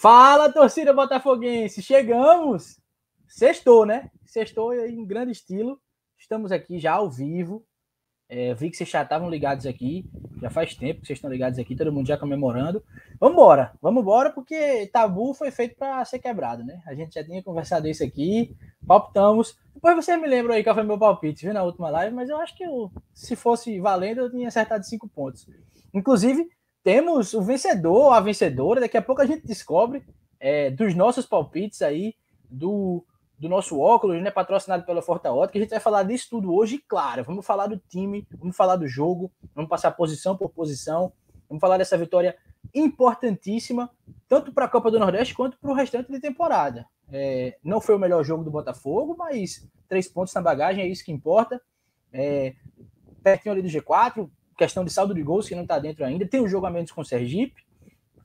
Fala, torcida botafoguense! Chegamos! Sextou, né? Sextou em grande estilo. Estamos aqui já ao vivo. É, vi que vocês já estavam ligados aqui. Já faz tempo que vocês estão ligados aqui, todo mundo já comemorando. Vamos embora, vamos embora, porque tabu foi feito para ser quebrado, né? A gente já tinha conversado isso aqui, palpitamos. Depois vocês me lembram aí qual foi meu palpite, viu, na última live, mas eu acho que eu, se fosse valendo, eu tinha acertado cinco pontos. Inclusive, temos o vencedor, a vencedora. Daqui a pouco a gente descobre é, dos nossos palpites aí, do, do nosso óculos, né? Patrocinado pela Forta Ótica. A gente vai falar disso tudo hoje, claro. Vamos falar do time, vamos falar do jogo, vamos passar posição por posição, vamos falar dessa vitória importantíssima, tanto para a Copa do Nordeste quanto para o restante da temporada. É, não foi o melhor jogo do Botafogo, mas três pontos na bagagem é isso que importa. É, pertinho ali do G4, questão de saldo de gols que não está dentro ainda, tem um jogo a menos com o Sergipe,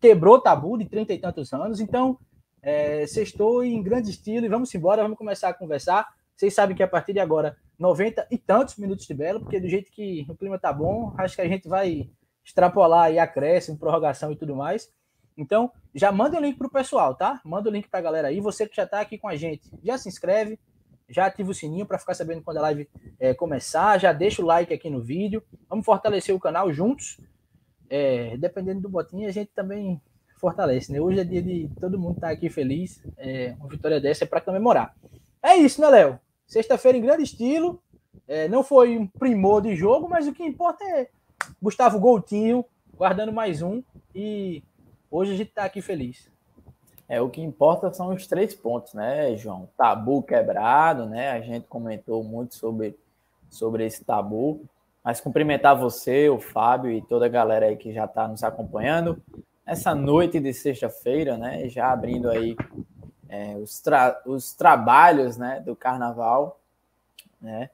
quebrou tabu de trinta e tantos anos, então é, sextou em grande estilo e vamos embora, vamos começar a conversar. Vocês sabem que a partir de agora, 90 e tantos minutos de belo, porque do jeito que o clima tá bom, acho que a gente vai extrapolar aí acréscimo, prorrogação e tudo mais. Então, já manda o link pro pessoal, tá? Manda o link pra galera aí. Você que já tá aqui com a gente, já se inscreve, já ativa o sininho para ficar sabendo quando a live é, começar, já deixa o like aqui no vídeo. Vamos fortalecer o canal juntos. É, dependendo do botinho, a gente também fortalece, né? Hoje é dia de todo mundo estar tá aqui feliz. É, uma vitória dessa é para comemorar. É isso, né, Léo? Sexta-feira em grande estilo. É, não foi um primor de jogo, mas o que importa é Gustavo Goutinho guardando mais um. E hoje a gente está aqui feliz. É, o que importa são os três pontos, né, João? Tabu quebrado, né? A gente comentou muito sobre, sobre esse tabu. Mas cumprimentar você, o Fábio e toda a galera aí que já está nos acompanhando. Essa noite de sexta-feira, né? Já abrindo aí é, os, tra os trabalhos né, do carnaval, né?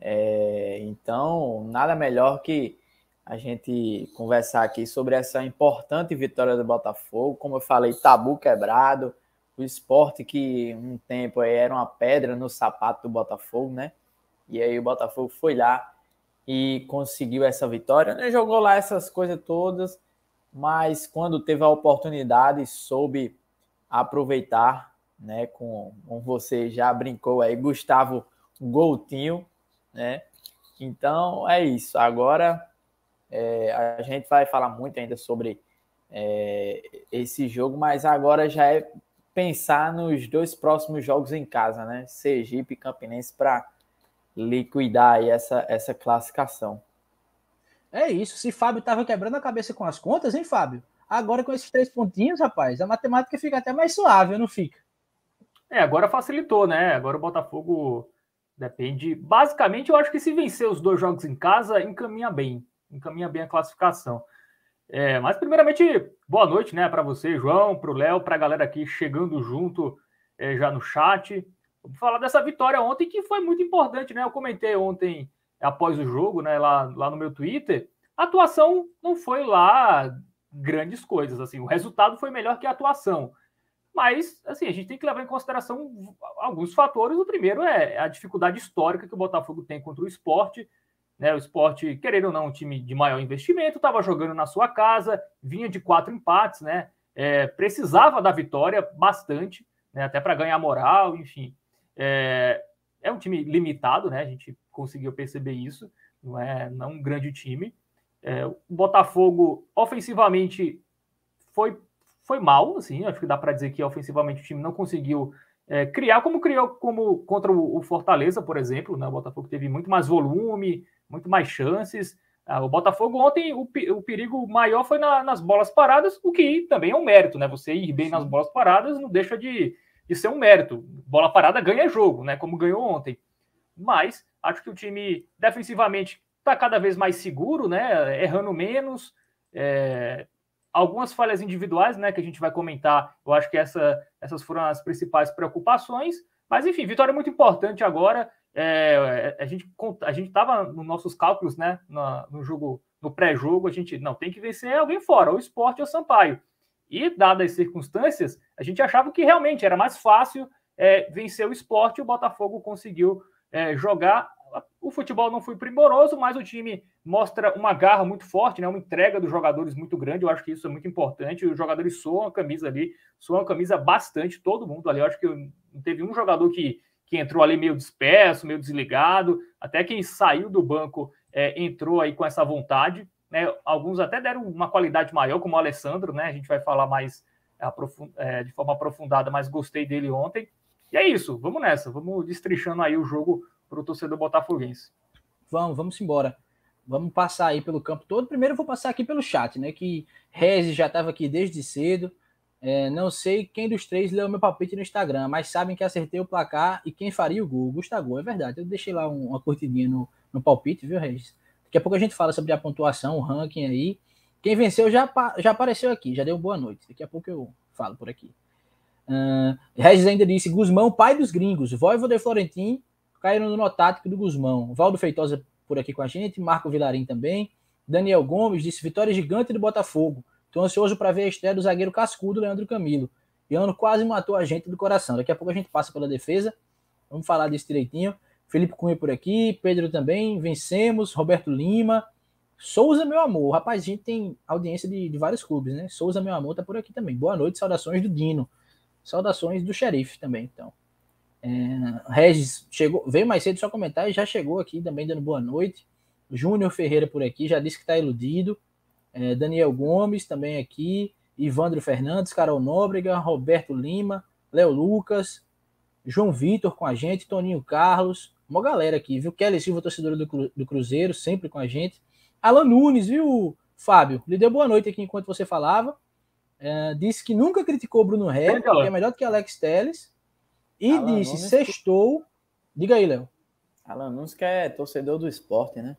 É, então, nada melhor que a gente conversar aqui sobre essa importante vitória do Botafogo. Como eu falei, tabu quebrado, o esporte que um tempo era uma pedra no sapato do Botafogo, né? E aí o Botafogo foi lá e conseguiu essa vitória. Né? Jogou lá essas coisas todas, mas quando teve a oportunidade, soube aproveitar, né? Com, com você já brincou aí, Gustavo Goutinho, né? Então é isso. Agora é, a gente vai falar muito ainda sobre é, esse jogo, mas agora já é pensar nos dois próximos jogos em casa, né? Sergipe e Campinense para liquidar aí essa, essa classificação. É isso. Se Fábio estava quebrando a cabeça com as contas, hein, Fábio? Agora com esses três pontinhos, rapaz, a matemática fica até mais suave, não fica? É, agora facilitou, né? Agora o Botafogo depende. Basicamente, eu acho que se vencer os dois jogos em casa, encaminha bem encaminha bem a classificação. É, mas, primeiramente, boa noite né, para você, João, para o Léo, para a galera aqui chegando junto é, já no chat. Vou falar dessa vitória ontem, que foi muito importante, né? Eu comentei ontem, após o jogo, né, lá, lá no meu Twitter. A atuação não foi lá grandes coisas, assim, o resultado foi melhor que a atuação. Mas, assim, a gente tem que levar em consideração alguns fatores. O primeiro é a dificuldade histórica que o Botafogo tem contra o esporte né, o esporte, querendo ou não, um time de maior investimento, estava jogando na sua casa, vinha de quatro empates, né? É, precisava da vitória bastante, né, até para ganhar moral, enfim. É, é um time limitado, né? A gente conseguiu perceber isso, não é não um grande time. É, o Botafogo, ofensivamente, foi, foi mal, assim, acho que dá para dizer que ofensivamente o time não conseguiu é, criar como criou como contra o, o, Fortaleza, por exemplo. Né? O Botafogo teve muito mais volume, muito mais chances. Ah, o Botafogo ontem, o, o perigo maior foi na, nas bolas paradas, o que também é um mérito, né? Você ir bem Sim. nas bolas paradas não deixa de, de ser um mérito. Bola parada ganha jogo, né? Como ganhou ontem. Mas acho que o time defensivamente está cada vez mais seguro, né? Errando menos. É, algumas falhas individuais, né? Que a gente vai comentar. Eu acho que essa, essas foram as principais preocupações. Mas enfim, vitória muito importante agora. É, a gente a gente estava nos nossos cálculos, né, no, jogo, no pré-jogo, a gente não tem que vencer alguém fora, o esporte ou o Sampaio. E dadas as circunstâncias, a gente achava que realmente era mais fácil é, vencer o esporte. O Botafogo conseguiu é, jogar. O futebol não foi primoroso, mas o time mostra uma garra muito forte, né? Uma entrega dos jogadores muito grande. Eu acho que isso é muito importante. Os jogadores soam a camisa ali, soam a camisa bastante, todo mundo ali. Eu acho que não teve um jogador que, que entrou ali meio disperso, meio desligado. Até quem saiu do banco é, entrou aí com essa vontade. Né? Alguns até deram uma qualidade maior, como o Alessandro, né? A gente vai falar mais é, de forma aprofundada, mas gostei dele ontem. E é isso, vamos nessa, vamos destrichando aí o jogo para o torcedor botafoguense. Vamos, vamos embora. Vamos passar aí pelo campo todo. Primeiro eu vou passar aqui pelo chat, né? Que Rezi já estava aqui desde cedo. É, não sei quem dos três leu meu palpite no Instagram, mas sabem que acertei o placar e quem faria o gol. Gustavo, é verdade. Eu deixei lá uma curtidinha no, no palpite, viu, Regis? Daqui a pouco a gente fala sobre a pontuação, o ranking aí. Quem venceu já, já apareceu aqui, já deu boa noite. Daqui a pouco eu falo por aqui. Uh, Regis ainda disse: Guzmão, pai dos gringos. Voivoda e Florentin caíram no notático do Guzmão. Valdo Feitosa por aqui com a gente, Marco Vilarim também. Daniel Gomes disse: vitória gigante do Botafogo. Estou ansioso para ver a estreia do zagueiro cascudo Leandro Camilo. Iano quase matou a gente do coração. Daqui a pouco a gente passa pela defesa. Vamos falar disso direitinho. Felipe Cunha por aqui, Pedro também, vencemos, Roberto Lima, Souza, meu amor. Rapaz, a gente tem audiência de, de vários clubes, né? Souza, meu amor, tá por aqui também. Boa noite, saudações do Dino. Saudações do xerife também, então. É, Regis chegou, veio mais cedo só comentar e já chegou aqui também dando boa noite. Júnior Ferreira por aqui, já disse que está iludido. É, Daniel Gomes também aqui. Ivandro Fernandes, Carol Nóbrega, Roberto Lima, Léo Lucas, João Vitor com a gente, Toninho Carlos, uma galera aqui, viu? Kelly Silva, torcedora do, Cru, do Cruzeiro, sempre com a gente. Alan Nunes, viu, Fábio? Lhe deu boa noite aqui enquanto você falava. É, disse que nunca criticou Bruno Ré, que é melhor do que Alex Teles. E Alan disse, Nunes sextou. Diga aí, Léo. Alan Nunes que é torcedor do esporte, né?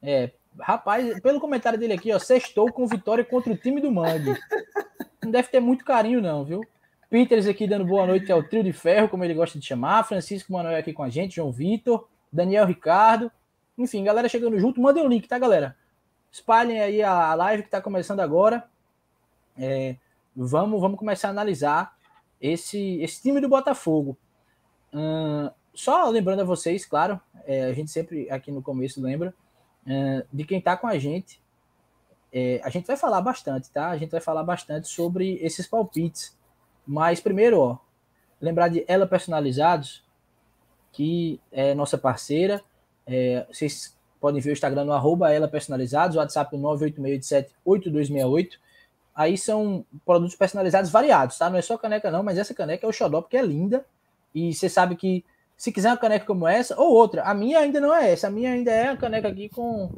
É, rapaz, pelo comentário dele aqui, ó, sextou com vitória contra o time do Mangue. Não deve ter muito carinho, não, viu? Peters aqui dando boa noite ao trio de ferro, como ele gosta de chamar. Francisco Manoel aqui com a gente, João Vitor, Daniel Ricardo. Enfim, galera chegando junto. Mandem o link, tá, galera? Espalhem aí a live que está começando agora. É, vamos, vamos começar a analisar esse, esse time do Botafogo. Hum, só lembrando a vocês, claro, é, a gente sempre aqui no começo lembra de quem está com a gente. É, a gente vai falar bastante, tá? A gente vai falar bastante sobre esses palpites mas primeiro, ó, lembrar de Ela Personalizados, que é nossa parceira. É, vocês podem ver o Instagram no arroba Ela Personalizados, o WhatsApp 986878268. Aí são produtos personalizados variados, tá? Não é só caneca não, mas essa caneca é o xodó porque é linda. E você sabe que se quiser uma caneca como essa, ou outra, a minha ainda não é essa, a minha ainda é a caneca aqui com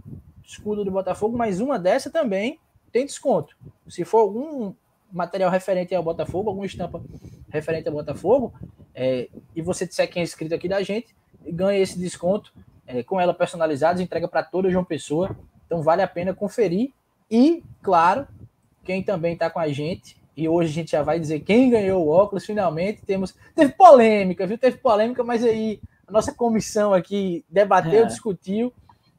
escudo do Botafogo, mas uma dessa também tem desconto. Se for algum material referente ao Botafogo, alguma estampa referente ao Botafogo, é, e você disser quem é inscrito aqui da gente, ganha esse desconto é, com ela personalizada, entrega para toda João Pessoa. Então vale a pena conferir. E, claro, quem também está com a gente, e hoje a gente já vai dizer quem ganhou o óculos, finalmente temos. Teve polêmica, viu? Teve polêmica, mas aí a nossa comissão aqui debateu, é. discutiu.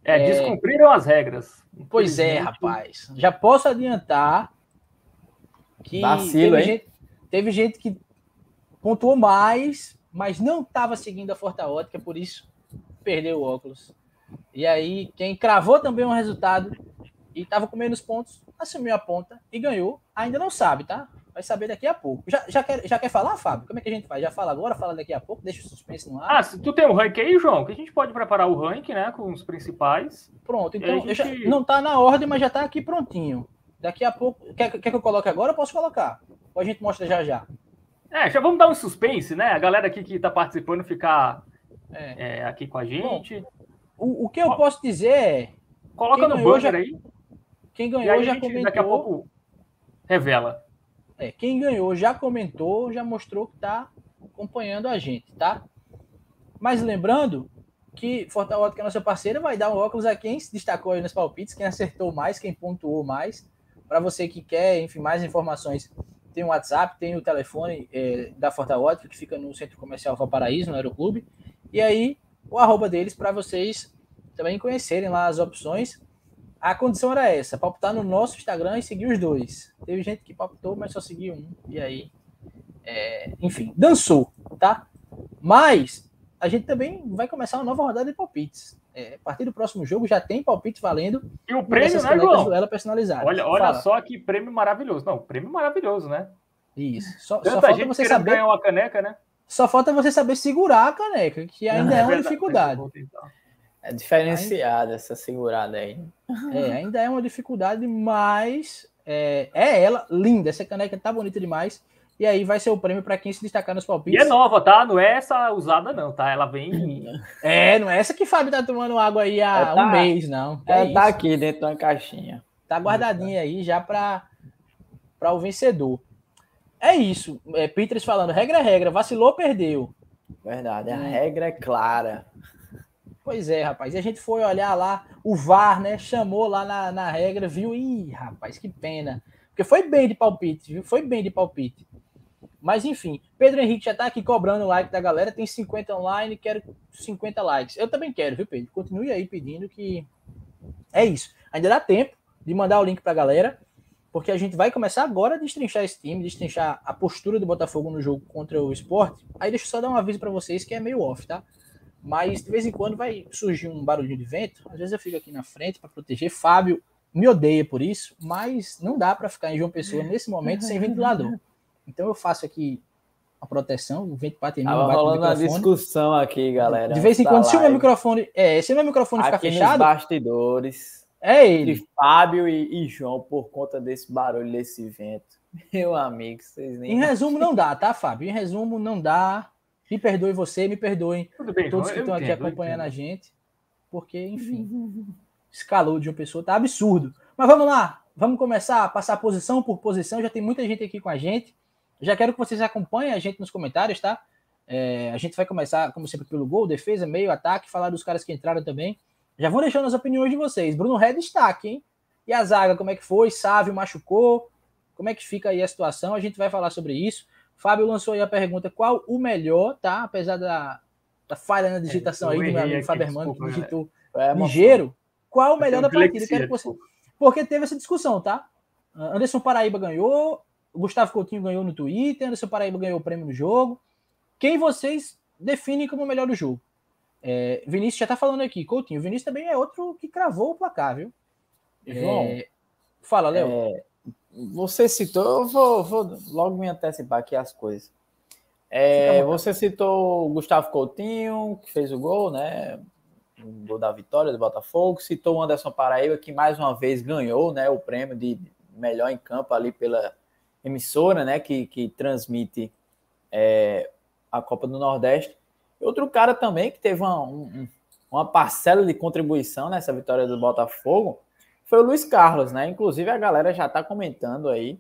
É, descumpriram as regras. Pois é, rapaz. Já posso adiantar que Vacilo, teve, gente, teve gente que pontuou mais, mas não estava seguindo a Forta Ótica, por isso perdeu o óculos. E aí, quem cravou também um resultado e estava com menos pontos, assumiu a ponta e ganhou. Ainda não sabe, tá? Vai saber daqui a pouco. Já, já, quer, já quer falar, Fábio? Como é que a gente faz? Já fala agora, fala daqui a pouco, deixa o suspense no ar. Ah, tu tem o um ranking aí, João, que a gente pode preparar o ranking, né? Com os principais. Pronto, então gente... já, não está na ordem, mas já está aqui prontinho. Daqui a pouco. Quer, quer que eu coloque agora? Eu posso colocar. Ou a gente mostra já já. É, já vamos dar um suspense, né? A galera aqui que está participando ficar é. É, aqui com a gente. Bom, o, o que eu posso dizer é. Coloca no banner já, aí. Quem ganhou já comentou. Daqui a pouco revela. É, quem ganhou já comentou, já mostrou que está acompanhando a gente, tá? Mas lembrando que Fortaleza, que é nossa parceira, vai dar um óculos a quem se destacou aí nos palpites, quem acertou mais, quem pontuou mais. Para você que quer, enfim, mais informações, tem o WhatsApp, tem o telefone é, da Forta Ótica, que fica no Centro Comercial Valparaíso, no Aeroclube. E aí, o arroba deles para vocês também conhecerem lá as opções. A condição era essa, palpitar no nosso Instagram e seguir os dois. Teve gente que palpitou, mas só seguiu um. E aí, é, enfim, dançou, tá? Mas a gente também vai começar uma nova rodada de palpites. É, a partir do próximo jogo já tem palpite valendo. E o prêmio, né, João? Ela personalizada. Olha, olha só que prêmio maravilhoso. Não, prêmio maravilhoso, né? Isso. Só, Tanta só falta você saber ganhar uma caneca, né? Só falta você saber segurar a caneca, que ainda é, é uma verdade, dificuldade. É diferenciada essa segurada aí. É, ainda é uma dificuldade, mas é, é ela, linda. Essa caneca tá bonita demais. E aí vai ser o prêmio para quem se destacar nos palpites. E é nova, tá? Não é essa usada, não, tá? Ela vem. É, não é essa que Fábio tá tomando água aí há tá, um mês, não. É, é tá aqui dentro da caixinha. Tá guardadinha aí já para o vencedor. É isso. É, Peters falando, regra é regra, vacilou, perdeu. Verdade, a hum. regra é clara. Pois é, rapaz. E a gente foi olhar lá, o VAR, né? Chamou lá na, na regra, viu? Ih, rapaz, que pena. Porque foi bem de palpite, viu? Foi bem de palpite. Mas enfim, Pedro Henrique já tá aqui cobrando o like da galera, tem 50 online, quero 50 likes. Eu também quero, viu, Pedro? Continue aí pedindo que é isso. Ainda dá tempo de mandar o link pra galera, porque a gente vai começar agora a destrinchar esse time, destrinchar a postura do Botafogo no jogo contra o Sport. Aí deixa eu só dar um aviso para vocês que é meio off, tá? Mas de vez em quando vai surgir um barulhinho de vento. Às vezes eu fico aqui na frente para proteger. Fábio me odeia por isso, mas não dá para ficar em João Pessoa nesse momento sem ventilador. Então eu faço aqui a proteção, o vento bate em mim, bate rolando uma discussão aqui, galera. De vez em quando, se o meu microfone, é, se o meu microfone aqui ficar fechado, bastidores. É ele. De Fábio e, e, João por conta desse barulho desse vento. Meu amigo, vocês nem Em resumo não dá, tá, Fábio? Em resumo não dá. Me perdoe você, me perdoem bem, todos que estão aqui acompanhando a gente, porque enfim, esse calor de uma pessoa tá absurdo. Mas vamos lá, vamos começar a passar posição por posição. Já tem muita gente aqui com a gente. Já quero que vocês acompanhem a gente nos comentários, tá? É, a gente vai começar, como sempre, pelo gol, defesa, meio, ataque, falar dos caras que entraram também. Já vou deixando as opiniões de vocês. Bruno Red destaque, hein? E a zaga, como é que foi? Sávio machucou? Como é que fica aí a situação? A gente vai falar sobre isso. Fábio lançou aí a pergunta: qual o melhor, tá? Apesar da, da falha na digitação é, aí do meu amigo Fábio Hermano, que digitou é, ligeiro. Qual o melhor da partida? Quero que você... Porque teve essa discussão, tá? Anderson Paraíba ganhou, Gustavo Coutinho ganhou no Twitter, Anderson Paraíba ganhou o prêmio no jogo. Quem vocês definem como o melhor do jogo? É, Vinícius já tá falando aqui, Coutinho. Vinícius também é outro que cravou o placar, viu? João, é... fala, Léo. É... Você citou, eu vou, vou, logo me antecipar aqui as coisas. É, você citou o Gustavo Coutinho, que fez o gol, né? O gol da vitória do Botafogo. Citou o Anderson Paraíba, que mais uma vez ganhou né, o prêmio de melhor em campo ali pela, emissora, né, que, que transmite é, a Copa do Nordeste. Outro cara também que teve uma, um, uma parcela de contribuição nessa vitória do Botafogo foi o Luiz Carlos, né? Inclusive a galera já está comentando aí.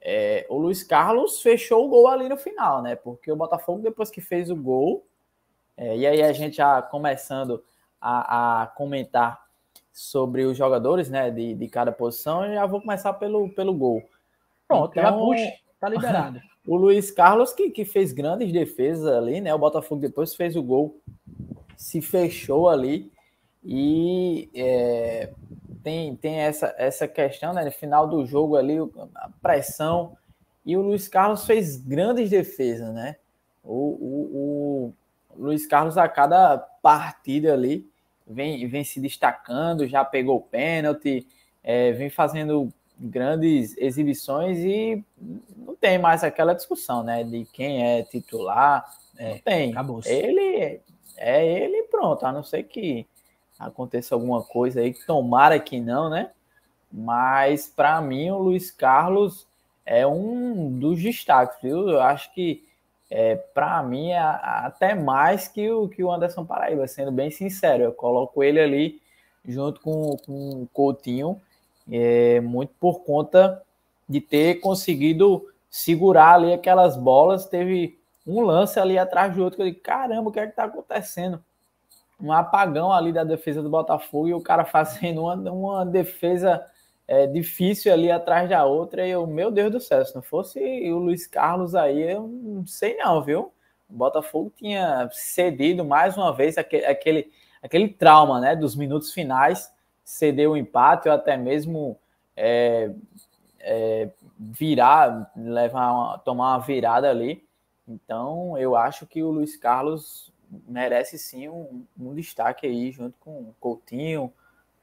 É, o Luiz Carlos fechou o gol ali no final, né? Porque o Botafogo, depois que fez o gol, é, e aí a gente já começando a, a, comentar sobre os jogadores, né? De, de cada posição, eu já vou começar pelo, pelo gol. Pronto, então, já puxa, tá liberado. o Luiz Carlos, que, que fez grandes defesas ali, né? O Botafogo depois fez o gol, se fechou ali. E é, tem, tem essa, essa questão, né? No final do jogo ali, a pressão. E o Luiz Carlos fez grandes defesas, né? O, o, o Luiz Carlos, a cada partida ali, vem, vem se destacando, já pegou pênalti, é, vem fazendo grandes exibições e não tem mais aquela discussão, né? De quem é titular. É, não tem. Acabou. Ele é ele pronto, a não ser que aconteça alguma coisa aí, tomara que não, né? Mas para mim o Luiz Carlos é um dos destaques, viu? Eu acho que é, para mim é até mais que o, que o Anderson Paraíba, sendo bem sincero. Eu coloco ele ali junto com, com o Coutinho é, muito por conta de ter conseguido segurar ali aquelas bolas. Teve um lance ali atrás do outro que eu digo, caramba, o que é que tá acontecendo? Um apagão ali da defesa do Botafogo e o cara fazendo uma, uma defesa é, difícil ali atrás da outra. E eu, meu Deus do céu, se não fosse o Luiz Carlos aí, eu não sei não, viu? O Botafogo tinha cedido mais uma vez aquele, aquele, aquele trauma né, dos minutos finais ceder o empate ou até mesmo é, é, virar, levar uma, tomar uma virada ali. Então, eu acho que o Luiz Carlos merece sim um, um destaque aí junto com o Coutinho.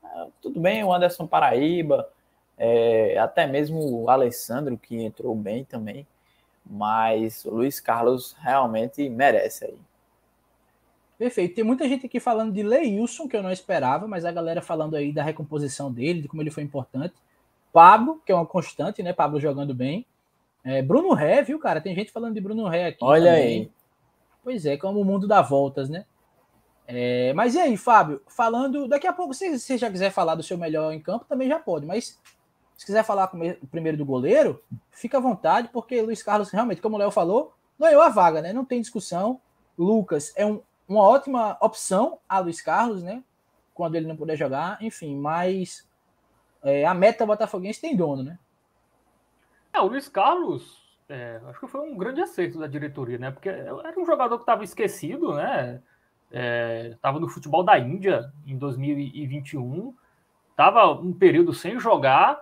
É, tudo bem, o Anderson Paraíba, é, até mesmo o Alessandro, que entrou bem também, mas o Luiz Carlos realmente merece aí. Perfeito. Tem muita gente aqui falando de Leilson, que eu não esperava, mas a galera falando aí da recomposição dele, de como ele foi importante. Pablo, que é uma constante, né? Pablo jogando bem. É, Bruno Ré, viu, cara? Tem gente falando de Bruno Ré aqui. Olha também. aí. Pois é, como o mundo dá voltas, né? É, mas e aí, Fábio? Falando. Daqui a pouco, se você já quiser falar do seu melhor em campo, também já pode. Mas se quiser falar primeiro do goleiro, fica à vontade, porque Luiz Carlos, realmente, como o Léo falou, ganhou a vaga, né? Não tem discussão. Lucas é um, uma ótima opção a Luiz Carlos, né? Quando ele não puder jogar, enfim, mas é, a meta botafoguense tem dono, né? É, o Luiz Carlos, é, acho que foi um grande acerto da diretoria, né? Porque era um jogador que estava esquecido, né? Estava é, no futebol da Índia em 2021, estava um período sem jogar,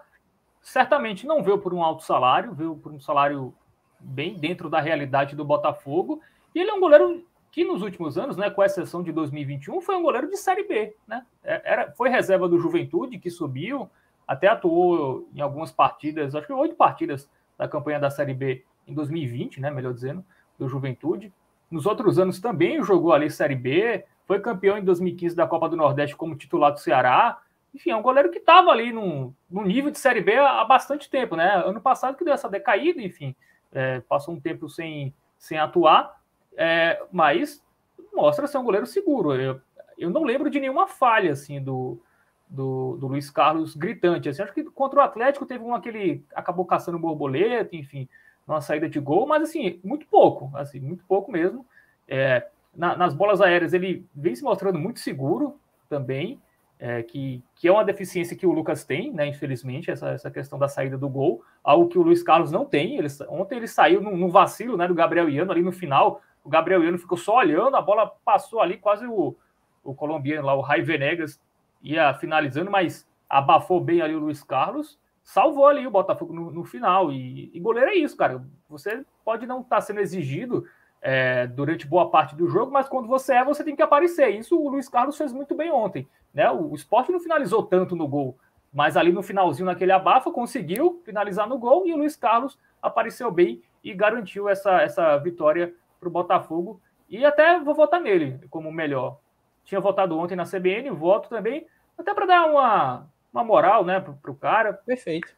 certamente não veio por um alto salário, veio por um salário bem dentro da realidade do Botafogo, e ele é um goleiro que nos últimos anos, né, com exceção de 2021, foi um goleiro de Série B, né? É, era, foi reserva do Juventude, que subiu, até atuou em algumas partidas, acho que oito partidas da campanha da Série B em 2020, né, melhor dizendo, do Juventude. Nos outros anos também jogou ali Série B, foi campeão em 2015 da Copa do Nordeste como titular do Ceará. Enfim, é um goleiro que estava ali no, no, nível de Série B há, há, bastante tempo, né? Ano passado que deu essa decaída, enfim, é, passou um tempo sem, sem atuar, é, mas mostra ser um goleiro seguro. Eu, eu não lembro de nenhuma falha, assim, do, do, do Luiz Carlos gritante. Assim, acho que contra o Atlético teve um aquele acabou caçando borboleta, enfim, uma saída de gol, mas assim, muito pouco, assim, muito pouco mesmo. É, na, nas bolas aéreas ele vem se mostrando muito seguro também, é, que, que é uma deficiência que o Lucas tem, né? Infelizmente, essa, essa questão da saída do gol, algo que o Luiz Carlos não tem. Ele, ontem ele saiu no vacilo né, do Gabriel Iano ali no final. O Gabriel Iano ficou só olhando, a bola passou ali, quase o, o colombiano lá, o Rai Venegas, ia finalizando, mas abafou bem ali o Luiz Carlos salvou ali o Botafogo no, no final. E, e, goleiro é isso, cara. Você pode não estar tá sendo exigido é, durante boa parte do jogo, mas quando você é, você tem que aparecer. Isso o Luiz Carlos fez muito bem ontem. Né? O, o esporte não finalizou tanto no gol, mas ali no finalzinho, naquele abafa, conseguiu finalizar no gol e o Luiz Carlos apareceu bem e garantiu essa, essa vitória para o Botafogo. E até vou votar nele como melhor. Tinha votado ontem na CBN, voto também, até para dar uma, uma moral, né, pro, pro cara. Perfeito.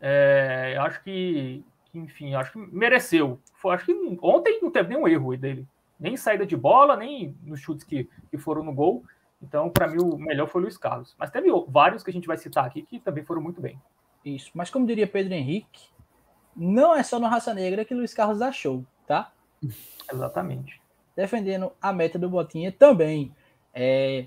É, acho que, enfim, acho que mereceu. Acho que ontem não teve nenhum erro dele. Nem saída de bola, nem nos chutes que, que foram no gol. Então, para mim, o melhor foi o Luiz Carlos. Mas teve vários que a gente vai citar aqui que também foram muito bem. Isso. Mas como diria Pedro Henrique, não é só no Raça Negra que Luiz Carlos dá show, tá? Exatamente. Defendendo a meta do Botinha também. É,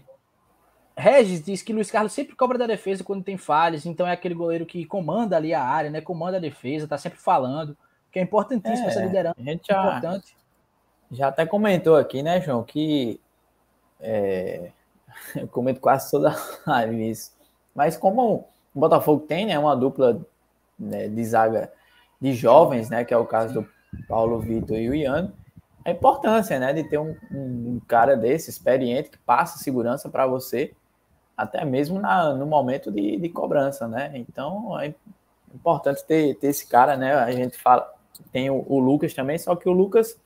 Regis diz que Luiz Carlos sempre cobra da defesa quando tem falhas, então é aquele goleiro que comanda ali a área, né? Comanda a defesa, tá sempre falando, que é importantíssimo é, essa liderança. A gente já, importante. já até comentou aqui, né, João, que é, eu comento quase toda a live isso. Mas como o Botafogo tem, né, uma dupla né, de zaga de jovens, né, que é o caso do Paulo Vitor e o Ian, a importância, né, de ter um, um cara desse experiente que passa segurança para você até mesmo na, no momento de, de cobrança, né? Então é importante ter, ter esse cara, né? A gente fala, tem o, o, Lucas também, só que o Lucas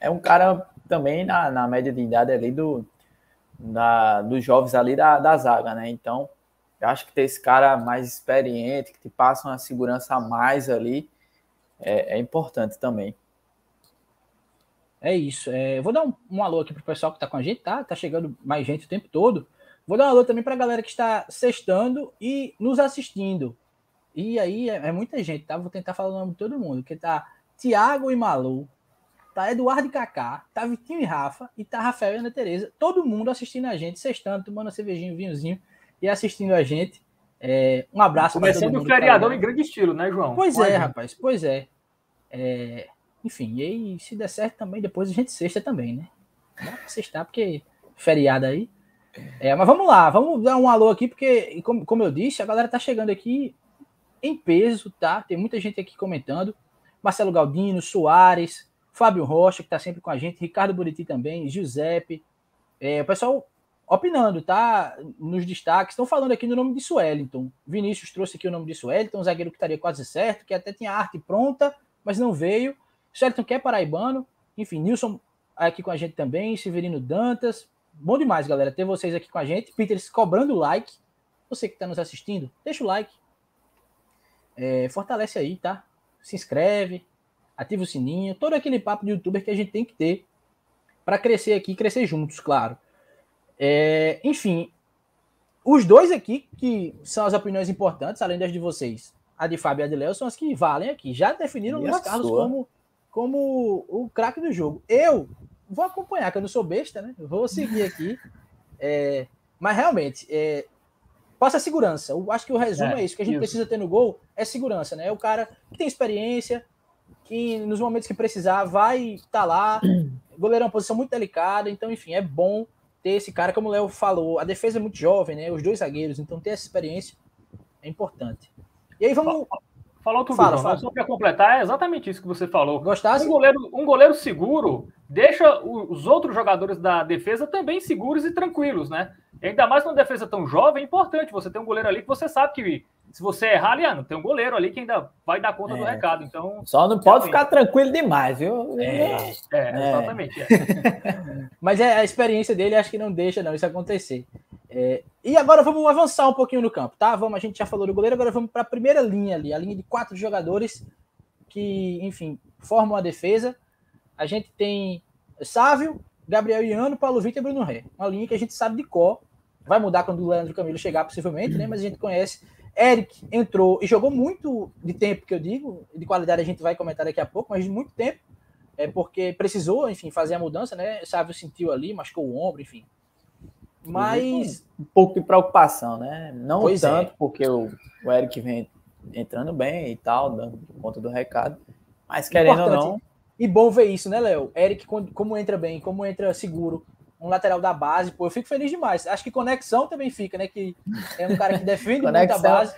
é um cara também na, na média de idade ali do, da, dos jovens ali da, da zaga, né? Então eu acho que ter esse cara mais experiente, que te passa uma segurança a mais ali, é, é importante também. É isso. É, vou dar um, um alô aqui pro pessoal que tá com a gente, tá? Tá chegando mais gente o tempo todo. Vou dar um alô também para a galera que está sextando e nos assistindo. E aí é, é, muita gente, tá? Vou tentar falar o nome de todo mundo. Que tá Tiago e Malu, tá Eduardo e Kaká, tá Vitinho e Rafa, e tá Rafael e Ana Tereza. Todo mundo assistindo a gente, sextando, tomando um vinhozinho e assistindo a gente. É, um abraço mundo. o feriadão em grande estilo, né, João? Pois Pode. é, rapaz, pois é. é. Enfim, e se der certo também, depois a gente sexta também, né? Dá sextar, porque feriado aí. É, mas vamos lá, vamos dar um alô aqui, porque, como, como eu disse, a galera tá chegando aqui em peso, tá? Tem muita gente aqui comentando. Marcelo Galdino, Soares, Fábio Rocha, que está sempre com a gente, Ricardo Buriti também, Giuseppe, é, o pessoal opinando, tá? Nos destaques, estão falando aqui no nome de Sueliton. Vinícius trouxe aqui o nome de Sueliton, um zagueiro que estaria quase certo, que até tinha arte pronta, mas não veio. Sueliton que é paraibano, enfim, Nilson aqui com a gente também, Severino Dantas. Bom demais, galera, ter vocês aqui com a gente. Peters cobrando like. Você que está nos assistindo, deixa o like. É, fortalece aí, tá? Se inscreve, ativa o sininho, todo aquele papo de youtuber que a gente tem que ter para crescer aqui, crescer juntos, claro. É, enfim, os dois aqui, que são as opiniões importantes, além das de vocês, a de Fábio e a de Léo, são as que valem aqui. Já definiram o Luiz Carlos como, como o craque do jogo. Eu vou acompanhar, que eu não sou besta, né? Vou seguir aqui. É, mas realmente, é, passa segurança. Eu acho que o resumo é, é isso. O que a gente isso. precisa ter no gol é segurança, né? É o cara que tem experiência, que nos momentos que precisar vai estar tá lá. O goleiro é uma posição muito delicada, então, enfim, é bom ter esse cara, como o Léo falou. A defesa é muito jovem, né? Os dois zagueiros, então ter essa experiência é importante. E aí vamos. Falou tudo, fala, fala. só para completar, é exatamente isso que você falou. Gostasse? Um goleiro, um goleiro seguro deixa os outros jogadores da defesa também seguros e tranquilos, né? E ainda mais numa defesa tão jovem, é importante você ter um goleiro ali que você sabe que se você errar ali, ah, tem um goleiro ali que ainda vai dar conta é. do recado. Então, só não pode ficar tranquilo demais, viu? É, é, é. exatamente. É. Mas é a experiência dele, acho que não deixa não isso acontecer. É, e agora vamos avançar um pouquinho no campo, tá? Vamos, a gente já falou do goleiro, agora vamos para a primeira linha ali, a linha de quatro jogadores que, enfim, formam a defesa. A gente tem Sávio, Gabriel Iano, Paulo Vitor e Bruno Ré. Uma linha que a gente sabe de cor. Vai mudar quando o Leandro Camilo chegar, possivelmente, né? Mas a gente conhece Eric entrou e jogou muito de tempo, que eu digo, de qualidade a gente vai comentar daqui a pouco, mas de muito tempo, é porque precisou, enfim, fazer a mudança, né? Sávio sentiu ali, machucou o ombro, enfim. Mas. Um pouco de preocupação, né? Não pois tanto, é. porque o, o Eric vem entrando bem e tal, dando conta do recado. Mas querendo Importante. ou não. E bom ver isso, né, Léo? Eric, como entra bem, como entra seguro, um lateral da base, pô, eu fico feliz demais. Acho que conexão também fica, né? Que é um cara que defende conexão, muito a base.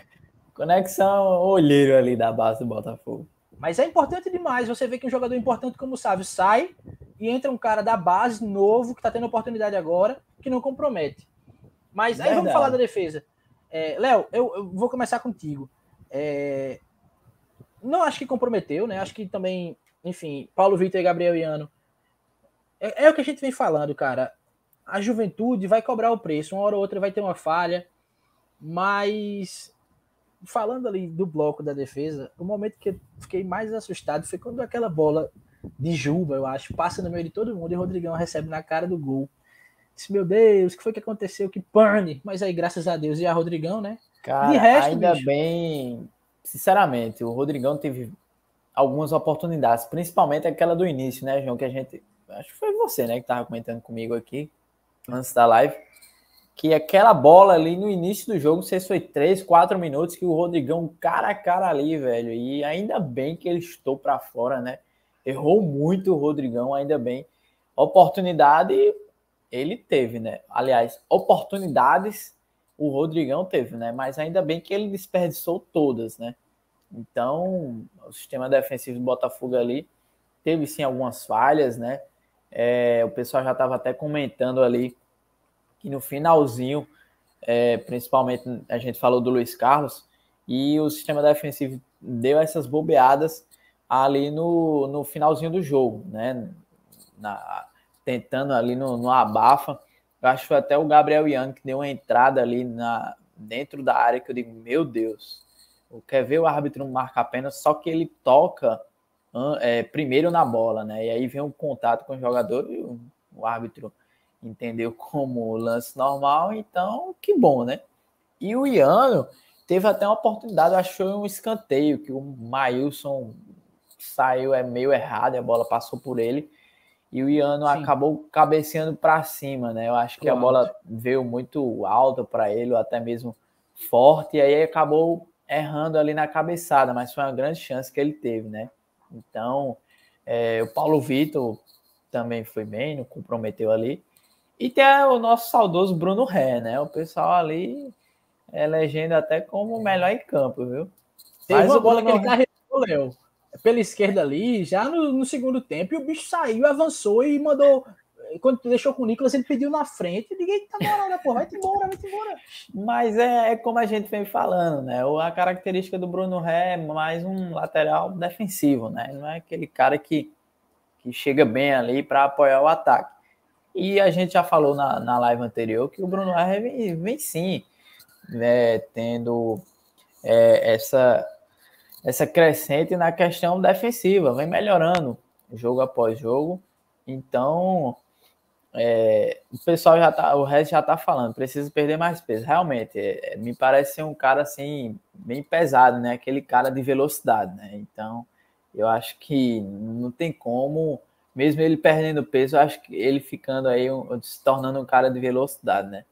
Conexão olheiro ali da base do Botafogo. Mas é importante demais. Você vê que um jogador importante como o Sávio sai e entra um cara da base novo, que tá tendo oportunidade agora, que não compromete. Mas Verdade. aí vamos falar da defesa. É, Léo, eu, eu, vou começar contigo. É, não acho que comprometeu, né? Acho que também, enfim, Paulo Vitor e Gabriel Iano é, é, o que a gente vem falando, cara. A juventude vai cobrar o preço, uma hora ou outra vai ter uma falha, mas falando ali do bloco da defesa, o momento que eu fiquei mais assustado foi quando aquela bola de Juba, eu acho, passa no meio de todo mundo e o Rodrigão recebe na cara do gol. Disse, meu Deus, o que foi que aconteceu? Que pane! Mas aí, graças a Deus, e a Rodrigão, né? Cara, de resto, ainda bicho, bem, sinceramente, o Rodrigão teve algumas oportunidades, principalmente aquela do início, né, João, que a gente acho que foi você, né, que tava comentando comigo aqui antes da live, que aquela bola ali no início do jogo, não sei se foi 3, 4 minutos, que o Rodrigão cara a cara ali, velho, e ainda bem que ele estou para fora, né? Errou muito o Rodrigão, ainda bem. Oportunidade ele teve, né? Aliás, oportunidades o Rodrigão teve, né? Mas ainda bem que ele desperdiçou todas, né? Então, o sistema defensivo do Botafogo ali teve sim algumas falhas, né? É, o pessoal já estava até comentando ali que no finalzinho, é, principalmente a gente falou do Luiz Carlos, e o sistema defensivo deu essas bobeadas ali no, no finalzinho do jogo, né? Na, tentando ali no, no abafa. Eu acho que até o Gabriel Young que deu uma entrada ali na, dentro da área que eu digo, meu Deus, quer ver o árbitro marcar apenas, só que ele toca é, primeiro na bola, né? E aí vem o contato com o jogador e o, o árbitro entendeu como lance normal, então que bom, né? E o Iano teve até uma oportunidade, achou um escanteio que o Mailson saiu é meio errado, a bola passou por ele e o Iano Sim. acabou cabeceando para cima, né? Eu acho que a bola veio muito alta para ele, ou até mesmo forte, e aí acabou errando ali na cabeçada, mas foi uma grande chance que ele teve, né? Então, é, o Paulo Vitor também foi bem, não comprometeu ali. E tem o nosso saudoso Bruno Ré, né? O pessoal ali elegendo até como o melhor em campo, viu? Teve Mas uma bola Bruno... que ele carregou, Léo. pela esquerda ali, já no, no, segundo tempo, e o bicho saiu, avançou e mandou. Quando deixou com o Nicolas, ele pediu na frente. Ninguém tá na hora, pô, vai embora, vai embora. Mas é, é, como a gente vem falando, né? A característica do Bruno Ré é mais um lateral defensivo, né? Não é aquele cara que, que chega bem ali para apoiar o ataque. E a gente já falou na, na live anterior que o Bruno Ré vem, vem sim, né, tendo é, essa essa crescente na questão defensiva, vem melhorando jogo após jogo. Então, é, o pessoal já tá, o resto já tá falando, precisa perder mais peso. Realmente, é, me parece ser um cara assim, bem pesado, né? Aquele cara de velocidade, né? Então, eu acho que não tem como, mesmo ele perdendo peso, eu acho que ele ficando aí, um, se tornando um cara de velocidade, né?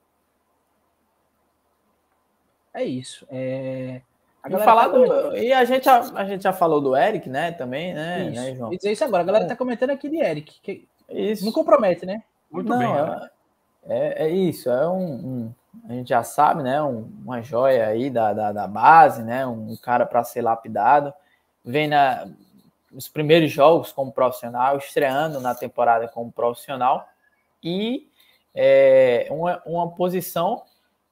É isso. É... A e, falar tá do, e a gente, já, a gente já falou do Eric, né? Também, né, isso. né João? E dizer isso agora. A galera tá comentando aqui de Eric. Que isso. Não compromete, né? Muito Não, bem. É, é, é, isso. É um, um, A gente já sabe, né? Um, uma joia aí da, da, da base, né? Um cara para ser lapidado. Vem na, nos primeiros jogos como profissional, estreando na temporada como profissional. E é, uma, uma posição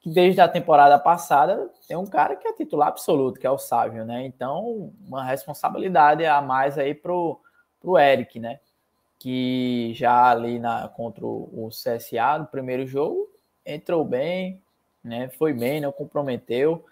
que desde a temporada passada tem um cara que é titular absoluto, que é o Sávio, né? Então, uma responsabilidade a mais aí pro, pro Eric, né? Que já ali na, contra o CSA no primeiro jogo entrou bem, né? Foi bem, não comprometeu,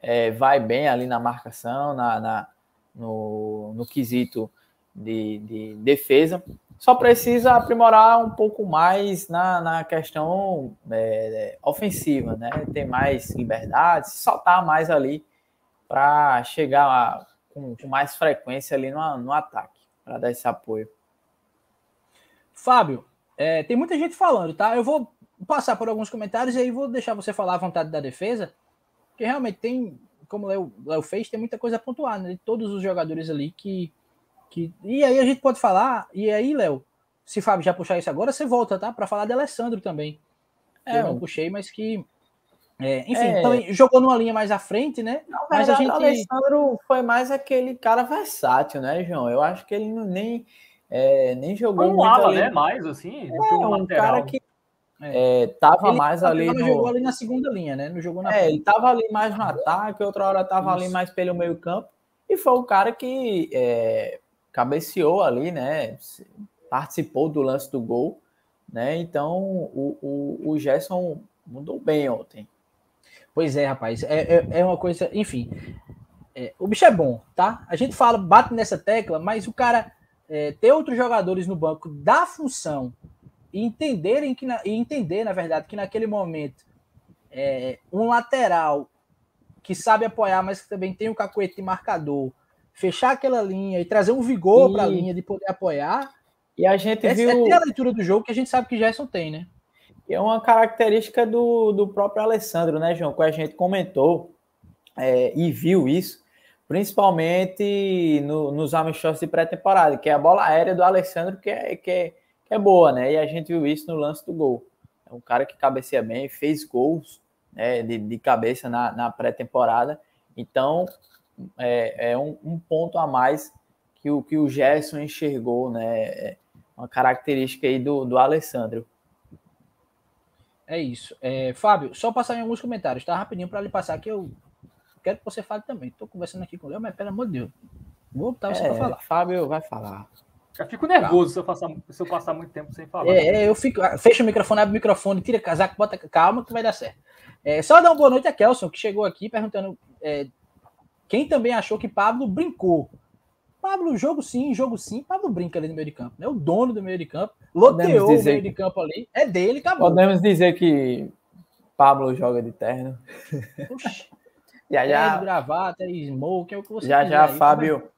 é, vai bem ali na marcação, na, na no, no quesito de, de defesa. Só precisa aprimorar um pouco mais na, na questão é, ofensiva, né? Ter mais liberdade, soltar mais ali para chegar a, com, com, mais frequência ali no, no ataque, para dar esse apoio. Fábio, é, tem muita gente falando, tá? Eu vou passar por alguns comentários e aí vou deixar você falar à vontade da defesa, porque realmente tem, como o Léo, Léo fez, tem muita coisa a pontuar, né? De todos os jogadores ali que que, e aí a gente pode falar, e aí, Léo, se Fábio já puxar isso agora, você volta, tá? Para falar de Alessandro também. É, eu não puxei, mas que. É, enfim, é. também jogou numa linha mais à frente, né? Não, mas a gente. O Alessandro foi mais aquele cara versátil, né, João? Eu acho que ele não, nem, é, nem jogou. Um ala, ali. né? Mais assim. É, um lateral. cara que é, tava ele mais ali. No... jogou ali na segunda linha, né? Não jogou na. É, ele tava ali mais no ataque, outra hora tava Isso. ali mais pelo meio-campo. E foi o cara que é, cabeceou ali, né? Participou do lance do gol, né? Então o, o, o Gerson mudou bem ontem. Pois é, rapaz. É, é, é uma coisa. Enfim, é, o bicho é bom, tá? A gente fala, bate nessa tecla, mas o cara é, ter outros jogadores no banco da função e entenderem que na, e entender, na verdade, que naquele momento é, um lateral que sabe apoiar, mas que também tem o cacuete de marcador, fechar aquela linha e trazer um vigor para a linha de poder apoiar. E a gente é, viu. É a leitura do jogo que a gente sabe que Gerson tem, né? É uma característica do, do próprio Alessandro, né, João? Que a gente comentou é, e viu isso, principalmente no, nos amistosos de pré-temporada, que é a bola aérea do Alessandro, que é, que, é, que é boa, né? E a gente viu isso no lance do gol. É um cara que cabeceia bem, fez gols né, de, de cabeça na, na pré-temporada. Então, é, é um, um, ponto a mais que o que o Gerson enxergou, né? É uma característica aí do, do Alessandro. É isso. É, Fábio, só passar em alguns comentários, tá? Rapidinho para lhe passar que eu quero que você fale também. Estou conversando aqui com o Léo, mas pelo amor de Deus. Vou botar você é, para falar. Fábio vai falar. Eu fico nervoso se eu, passar, se eu passar muito tempo sem falar. É, é eu fico. Fecha o microfone, abre o microfone, tira casaco, bota calma que vai dar certo. É, só dar uma boa noite a Kelson, que chegou aqui perguntando é, quem também achou que Pablo brincou. Pablo, jogo sim, jogo sim. Pablo brinca ali no meio de campo, né? O dono do meio de campo. Loteou o meio de campo ali. É dele, acabou. Podemos dizer que Pablo joga de terno. Puxa. já, já. gravata, smoke, é o que você Já, já, aí, Fábio.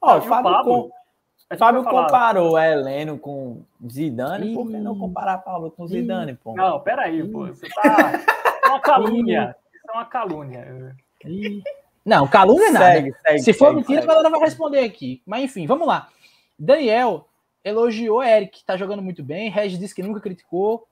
Ó, oh, Fábio, Pablo, com... Fábio comparou Heleno com Zidane. Por que não comparar Pablo com Zidane, pô? Não, peraí, pô. Você tá. é uma calúnia. Isso é uma calúnia. Não, calúnia é nada. Segue, segue, Se for segue, mentira, a galera vai responder aqui. Mas enfim, vamos lá. Daniel elogiou Eric, tá jogando muito bem. Regis disse que nunca criticou.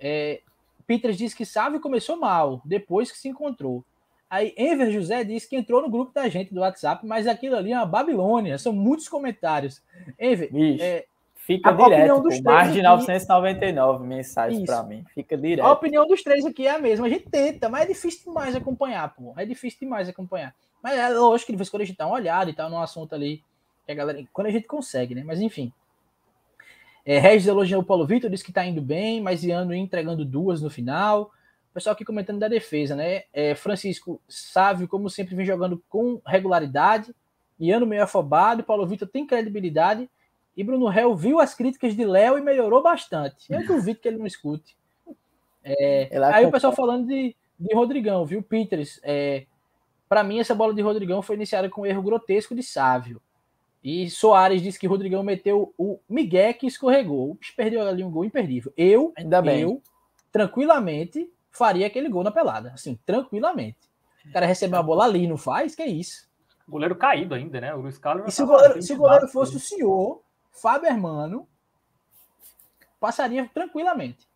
É, Peters disse que Sávio começou mal, depois que se encontrou. Aí Enver José disse que entrou no grupo da gente do WhatsApp, mas aquilo ali é uma Babilônia. São muitos comentários. Enver, é, fica direto, pô, mais de 999 mensagens para mim. Fica direto. A opinião dos três aqui é a mesma. A gente tenta, mas é difícil demais acompanhar, pô. É difícil demais acompanhar. Mas é lógico que de vez quando a gente dá uma olhada e tal no assunto ali, que a galera, quando a gente consegue, né? Mas enfim. É, Regis elogiou o Paulo Vitor, disse que tá indo bem, mas Iano entregando duas no final. O pessoal aqui comentando da defesa, né? É, Francisco Sávio, como sempre, vem jogando com regularidade. Iano meio afobado, Paulo Vitor tem credibilidade. E Bruno Hell viu as críticas de Léo e melhorou bastante. Eu duvido que ele não escute. É, aí o pessoal falando de, de Rodrigão, viu? Peters, é, para mim, essa bola de Rodrigão foi iniciada com um erro grotesco de Sávio. E Soares disse que Rodrigão meteu o Miguel que escorregou. Perdeu ali um gol imperdível. Eu, Ainda bem. eu, tranquilamente, faria aquele gol na pelada. Assim, tranquilamente. O cara recebeu uma bola ali, não faz? Que é isso? Goleiro caído ainda, né? O Luiz Carlos. E se o goleiro, se o goleiro fosse o senhor, Fábio Hermano, passaria tranquilamente.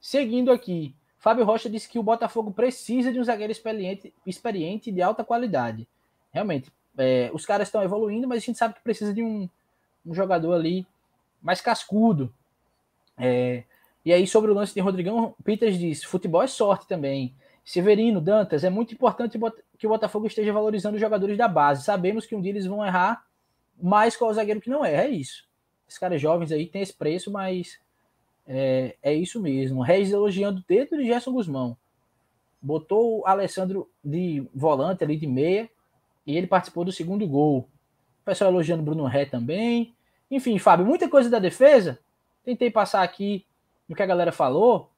Seguindo aqui, Fábio Rocha disse que o Botafogo precisa de um zagueiro experiente, experiente de alta qualidade. Realmente, é, os caras estão evoluindo, mas a gente sabe que precisa de um, um jogador ali mais cascudo. É, e aí, sobre o lance de Rodrigão, Peters diz: futebol é sorte também. Severino, Dantas, é muito importante que o Botafogo esteja valorizando os jogadores da base. Sabemos que um dia eles vão errar, mais qual zagueiro que não é. É isso. Esses caras jovens aí têm esse preço, mas é, é isso mesmo. Reis elogiando o dedo de Gerson Guzmão. Botou o Alessandro de volante ali de meia e ele participou do segundo gol. O pessoal elogiando Bruno Ré também. Enfim, Fábio, muita coisa da defesa. Tentei passar aqui no que a galera falou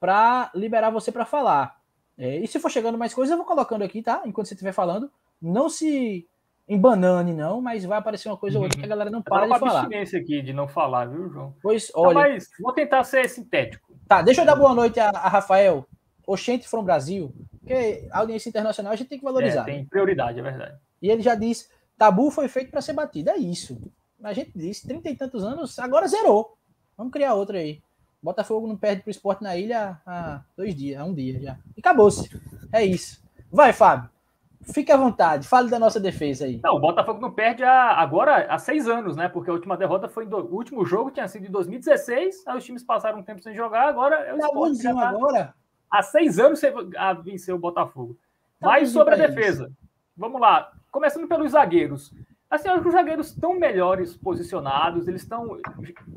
para liberar você para falar. É, e se for chegando mais coisas, eu vou colocando aqui, tá? Enquanto você estiver falando. Não se embanane, não, mas vai aparecer uma coisa ou outra que a galera não para de falar. abstinência aqui de não falar, viu, João? Pois, olha... mas vou tentar ser sintético. Tá, deixa eu dar boa noite a, a Rafael. Oxente from Brasil. Porque a audiência internacional a gente tem que valorizar. É, tem prioridade, é verdade. E ele já disse: tabu foi feito para ser batido. É isso. A gente disse: trinta e tantos anos, agora zerou. Vamos criar outra aí. Botafogo não perde pro esporte na ilha há dois dias, há um dia já. E acabou-se. É isso. Vai, Fábio. Fique à vontade, fale da nossa defesa aí. Não, o Botafogo não perde há, agora há seis anos, né? Porque a última derrota foi. Do, o último jogo tinha sido em 2016, aí os times passaram um tempo sem jogar, agora é o tá esporte. Tá agora? Há seis anos você venceu o Botafogo. Tá Mas sobre a defesa. Isso. Vamos lá. Começando pelos zagueiros. Assim, os zagueiros estão melhores posicionados, eles estão,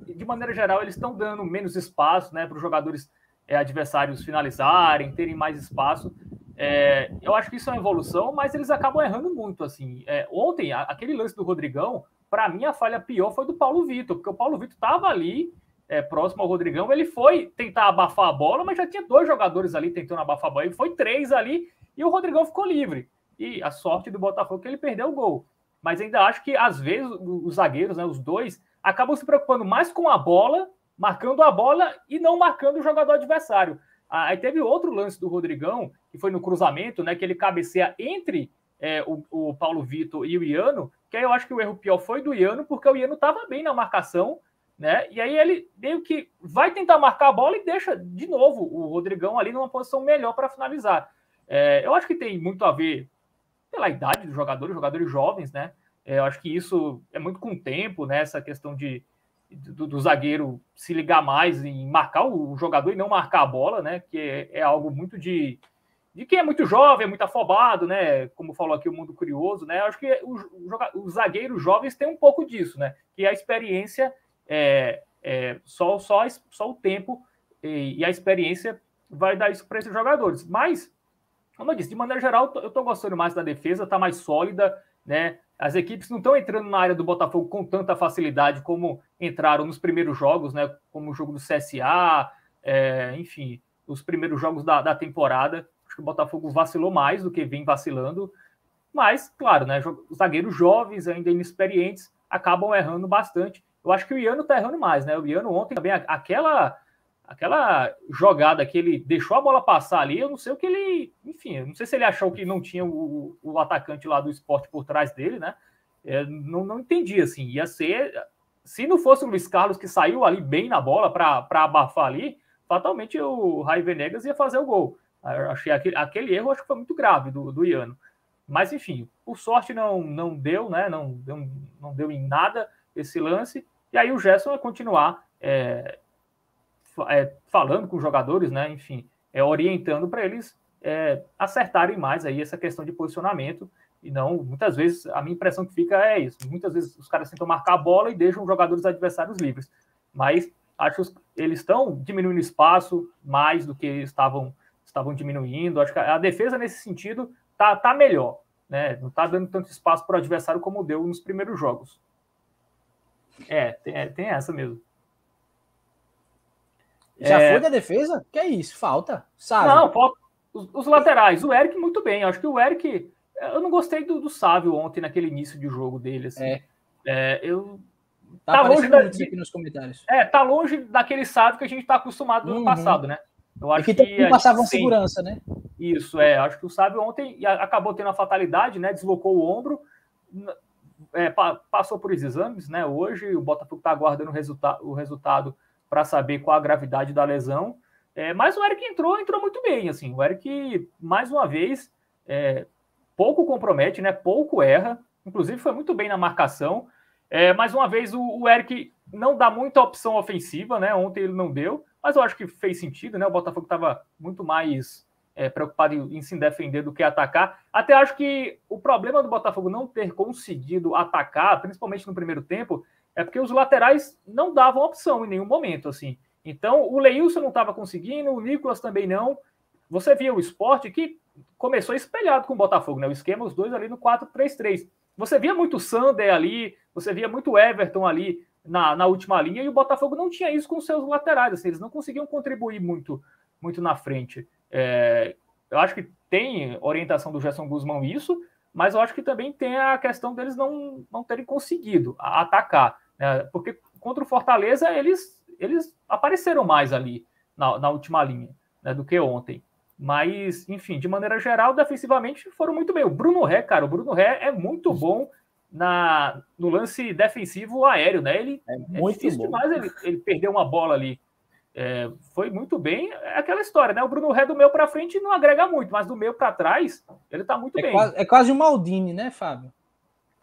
de maneira geral, eles estão dando menos espaço né, para os jogadores é, adversários finalizarem, terem mais espaço. É, eu acho que isso é uma evolução, mas eles acabam errando muito. assim. É, ontem, a, aquele lance do Rodrigão, para mim, a falha pior foi do Paulo Vitor, porque o Paulo Vitor estava ali é, próximo ao Rodrigão, ele foi tentar abafar a bola, mas já tinha dois jogadores ali tentando abafar a bola, ele foi três ali e o Rodrigão ficou livre. E a sorte do Botafogo é que ele perdeu o gol. Mas ainda acho que, às vezes, os zagueiros, né, os dois, acabam se preocupando mais com a bola, marcando a bola e não marcando o jogador adversário. Aí teve outro lance do Rodrigão, que foi no cruzamento, né, que ele cabeceia entre é, o, o Paulo Vitor e o Iano, que aí eu acho que o erro pior foi do Iano, porque o Iano estava bem na marcação, né? E aí ele meio que vai tentar marcar a bola e deixa de novo o Rodrigão ali numa posição melhor para finalizar. É, eu acho que tem muito a ver pela idade dos jogadores, jogadores jovens, né? É, eu acho que isso é muito com o tempo, né? Essa questão de do, do, zagueiro se ligar mais em marcar o jogador e não marcar a bola, né? Que é, é algo muito de, de quem é muito jovem, é muito afobado, né? Como falou aqui o mundo curioso, né? Eu acho que os, os zagueiros jovens têm um pouco disso, né? Que a experiência é, é, só, só, só o tempo e, e, a experiência vai dar isso para esses jogadores. Mas, como eu disse, de maneira geral, eu estou gostando mais da defesa, está mais sólida, né? As equipes não estão entrando na área do Botafogo com tanta facilidade como entraram nos primeiros jogos, né? Como o jogo do CSA, é, enfim, os primeiros jogos da, da temporada. Acho que o Botafogo vacilou mais do que vem vacilando. Mas, claro, né? Zagueiros jovens, ainda inexperientes, acabam errando bastante. Eu acho que o Iano tá errando mais, né? O Iano ontem também, aquela aquela jogada que ele deixou a bola passar ali, eu não sei o que ele. Enfim, não sei se ele achou que não tinha o, o atacante lá do esporte por trás dele, né? É, não, não entendi, assim. Ia ser. Se não fosse o Luiz Carlos que saiu ali bem na bola para abafar ali, fatalmente o Rai Venegas ia fazer o gol. Achei aquele, aquele erro, acho que foi muito grave do, do Iano. Mas, enfim, por sorte não, não deu, né? Não deu, não deu em nada esse lance. E aí o Gerson vai continuar é, é, falando com os jogadores, né? Enfim, é, orientando para eles é, acertarem mais aí essa questão de posicionamento. E não, muitas vezes, a minha impressão que fica é isso. Muitas vezes os caras tentam marcar a bola e deixam os jogadores adversários livres. Mas acho que eles estão diminuindo espaço mais do que estavam, estavam diminuindo. Acho que a defesa, nesse sentido, tá, tá melhor. Né? Não está dando tanto espaço para o adversário como deu nos primeiros jogos. É, tem, é, tem essa mesmo. Já é... foi da defesa? Que é isso? Falta. Sabe? Não, falta. Os, os, laterais. O Eric, muito bem. Acho que o Eric. Eu não gostei do, do Sávio ontem, naquele início de jogo dele. Assim. É. é eu. Tá, tá longe da, aqui nos comentários. É, tá longe daquele Sávio que a gente tá acostumado no uhum. passado, né? Eu acho é que, que passava segurança, né? Isso, é. Acho que o Sávio ontem acabou tendo a fatalidade, né? Deslocou o ombro. É, passou por os exames, né? Hoje o Botafogo está aguardando o, resulta o resultado para saber qual a gravidade da lesão. É, mas o Eric entrou, entrou muito bem, assim. O Eric, mais uma vez, é, pouco compromete, né? Pouco erra. Inclusive, foi muito bem na marcação. É, mais uma vez, o, o, Eric não dá muita opção ofensiva, né? Ontem ele não deu, mas eu acho que fez sentido, né? O Botafogo estava muito mais é, preocupado em, em, se defender do que atacar. Até acho que o problema do Botafogo não ter conseguido atacar, principalmente no primeiro tempo, é porque os laterais não davam opção em nenhum momento, assim. Então, o Leilson não estava conseguindo, o Nicolas também não. Você via o esporte que começou espelhado com o Botafogo, né? O esquema, os dois ali no 4-3-3. Você via muito Sander ali, você via muito Everton ali na, na última linha, e o Botafogo não tinha isso com seus laterais, assim, eles não conseguiam contribuir muito, muito na frente. É, eu acho que tem orientação do Gerson Guzmão isso, mas eu acho que também tem a questão deles não, não terem conseguido atacar. Né? Porque contra o Fortaleza, eles, eles apareceram mais ali na, na última linha né, do que ontem. Mas, enfim, de maneira geral, defensivamente foram muito bem. O Bruno Ré, cara, o Bruno Ré é muito bom na, no lance defensivo aéreo, né? Ele é, é muito é difícil bom. demais ele, ele perder uma bola ali. É, foi muito bem. É aquela história, né? O Bruno Ré do meio para frente não agrega muito, mas do meio para trás ele tá muito é bem. Quase, é quase um Maldini, né, Fábio?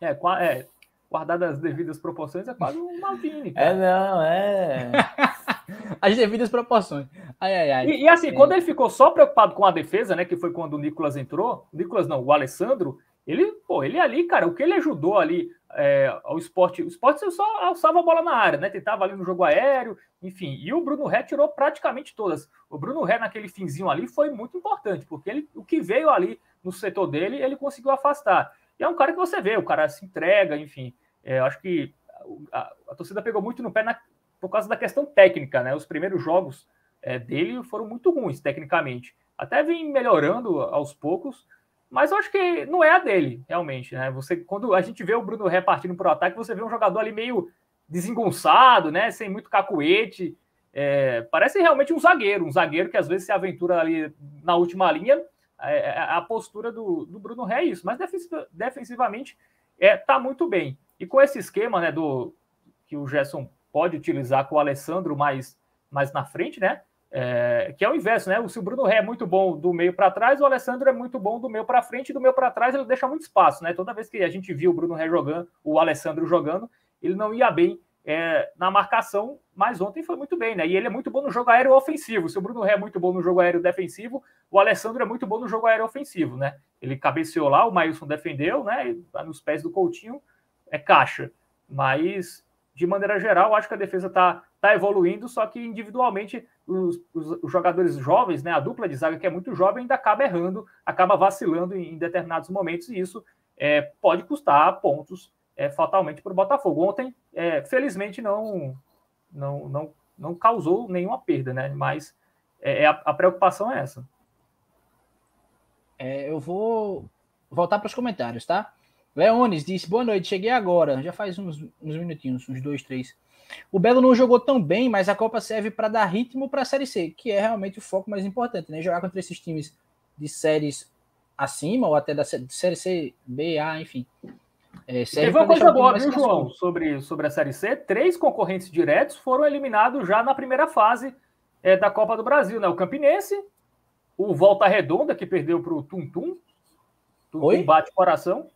É, é guardado as devidas proporções, é quase um Maldini. Cara. É, não, é. as devidas proporções. Ai, ai, ai. E, e assim, é. quando ele ficou só preocupado com a defesa, né? Que foi quando o Nicolas entrou, o Nicolas não, o Alessandro, ele, pô, ele ali, cara, o que ele ajudou ali é, ao esporte, o esporte só alçava a bola na área, né? Tentava ali no jogo aéreo, enfim. E o Bruno Ré tirou praticamente todas. O Bruno Ré, naquele finzinho ali, foi muito importante, porque ele, o que veio ali no setor dele, ele conseguiu afastar. E é um cara que você vê, o cara se entrega, enfim. É, eu acho que a, a, torcida pegou muito no pé na, por causa da questão técnica, né? Os primeiros jogos é, dele foram muito ruins, tecnicamente. Até vem melhorando aos poucos, mas eu acho que não é a dele, realmente, né? Você, quando a gente vê o Bruno repartindo para o ataque, você vê um jogador ali meio desengonçado, né? Sem muito cacuete. É, parece realmente um zagueiro, um zagueiro que às vezes se aventura ali na última linha. É, é a postura do, do Bruno Ré é isso, mas defensivamente é, tá muito bem. E com esse esquema, né, do que o Gerson pode utilizar com o Alessandro mais, mais na frente, né? É, que é o inverso, né? Se o Bruno Ré é muito bom do meio para trás, o Alessandro é muito bom do meio para frente, e do meio para trás ele deixa muito espaço, né? Toda vez que a gente viu o Bruno Ré jogando, o Alessandro jogando, ele não ia bem é, na marcação, mas ontem foi muito bem, né? E ele é muito bom no jogo aéreo ofensivo. Se o Bruno Ré é muito bom no jogo aéreo defensivo, o Alessandro é muito bom no jogo aéreo ofensivo, né? Ele cabeceou lá, o Mailson defendeu, né? Tá nos pés do Coutinho, é caixa. Mas, de maneira geral, acho que a defesa está tá evoluindo, só que individualmente os, os, os, jogadores jovens, né? A dupla de zaga que é muito jovem ainda acaba errando, acaba vacilando em, em determinados momentos, e isso é, pode custar pontos é, fatalmente para o Botafogo. Ontem, é, felizmente, não, não, não, não causou nenhuma perda, né? Mas é, é a, a, preocupação é essa. É, eu vou voltar para os comentários, tá? Leones disse: Boa noite, cheguei agora. Já faz uns, uns minutinhos, uns dois, três. O Belo não jogou tão bem, mas a Copa serve para dar ritmo para a Série C, que é realmente o foco mais importante, né? Jogar contra esses times de séries acima, ou até da Série C, B, A, enfim. É, Teve uma coisa boa, viu, João, sobre, sobre a Série C. Três concorrentes diretos foram eliminados já na primeira fase é, da Copa do Brasil, né? O Campinense, o Volta Redonda, que perdeu para o Tum Tum. Tum bate coração.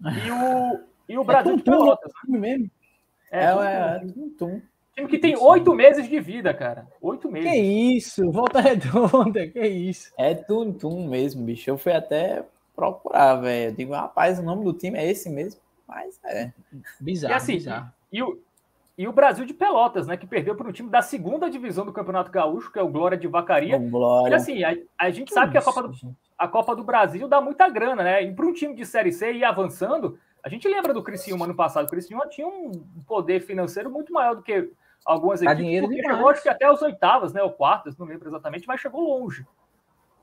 E o, e o É Brasil de tum-tum, Pelotas. time mesmo. É, É, Tum é, Tum. tum, tum. time que tem oito meses de vida, cara. Oito meses. Que isso, volta redonda, que isso. É tum tum mesmo, bicho. Eu fui até procurar, velho. Eu digo, rapaz, o nome do time é esse mesmo. Mas é. Bizarro, E assim, bizarro. E o, e o Brasil de Pelotas, né? Que perdeu para um time da segunda divisão do Campeonato Gaúcho, que é o Glória de Vacaria. Com E glória. assim, a, a gente sabe que a Copa, do, a Copa do Brasil dá muita grana, né? E para um time de Série C ir avançando, a gente lembra do Criciúma ano passado. O Criciúma tinha um poder financeiro muito maior do que algumas Dá equipes, dinheiro porque demais. chegou acho que até os oitavas, né? Ou quartas, não lembro exatamente, mas chegou longe.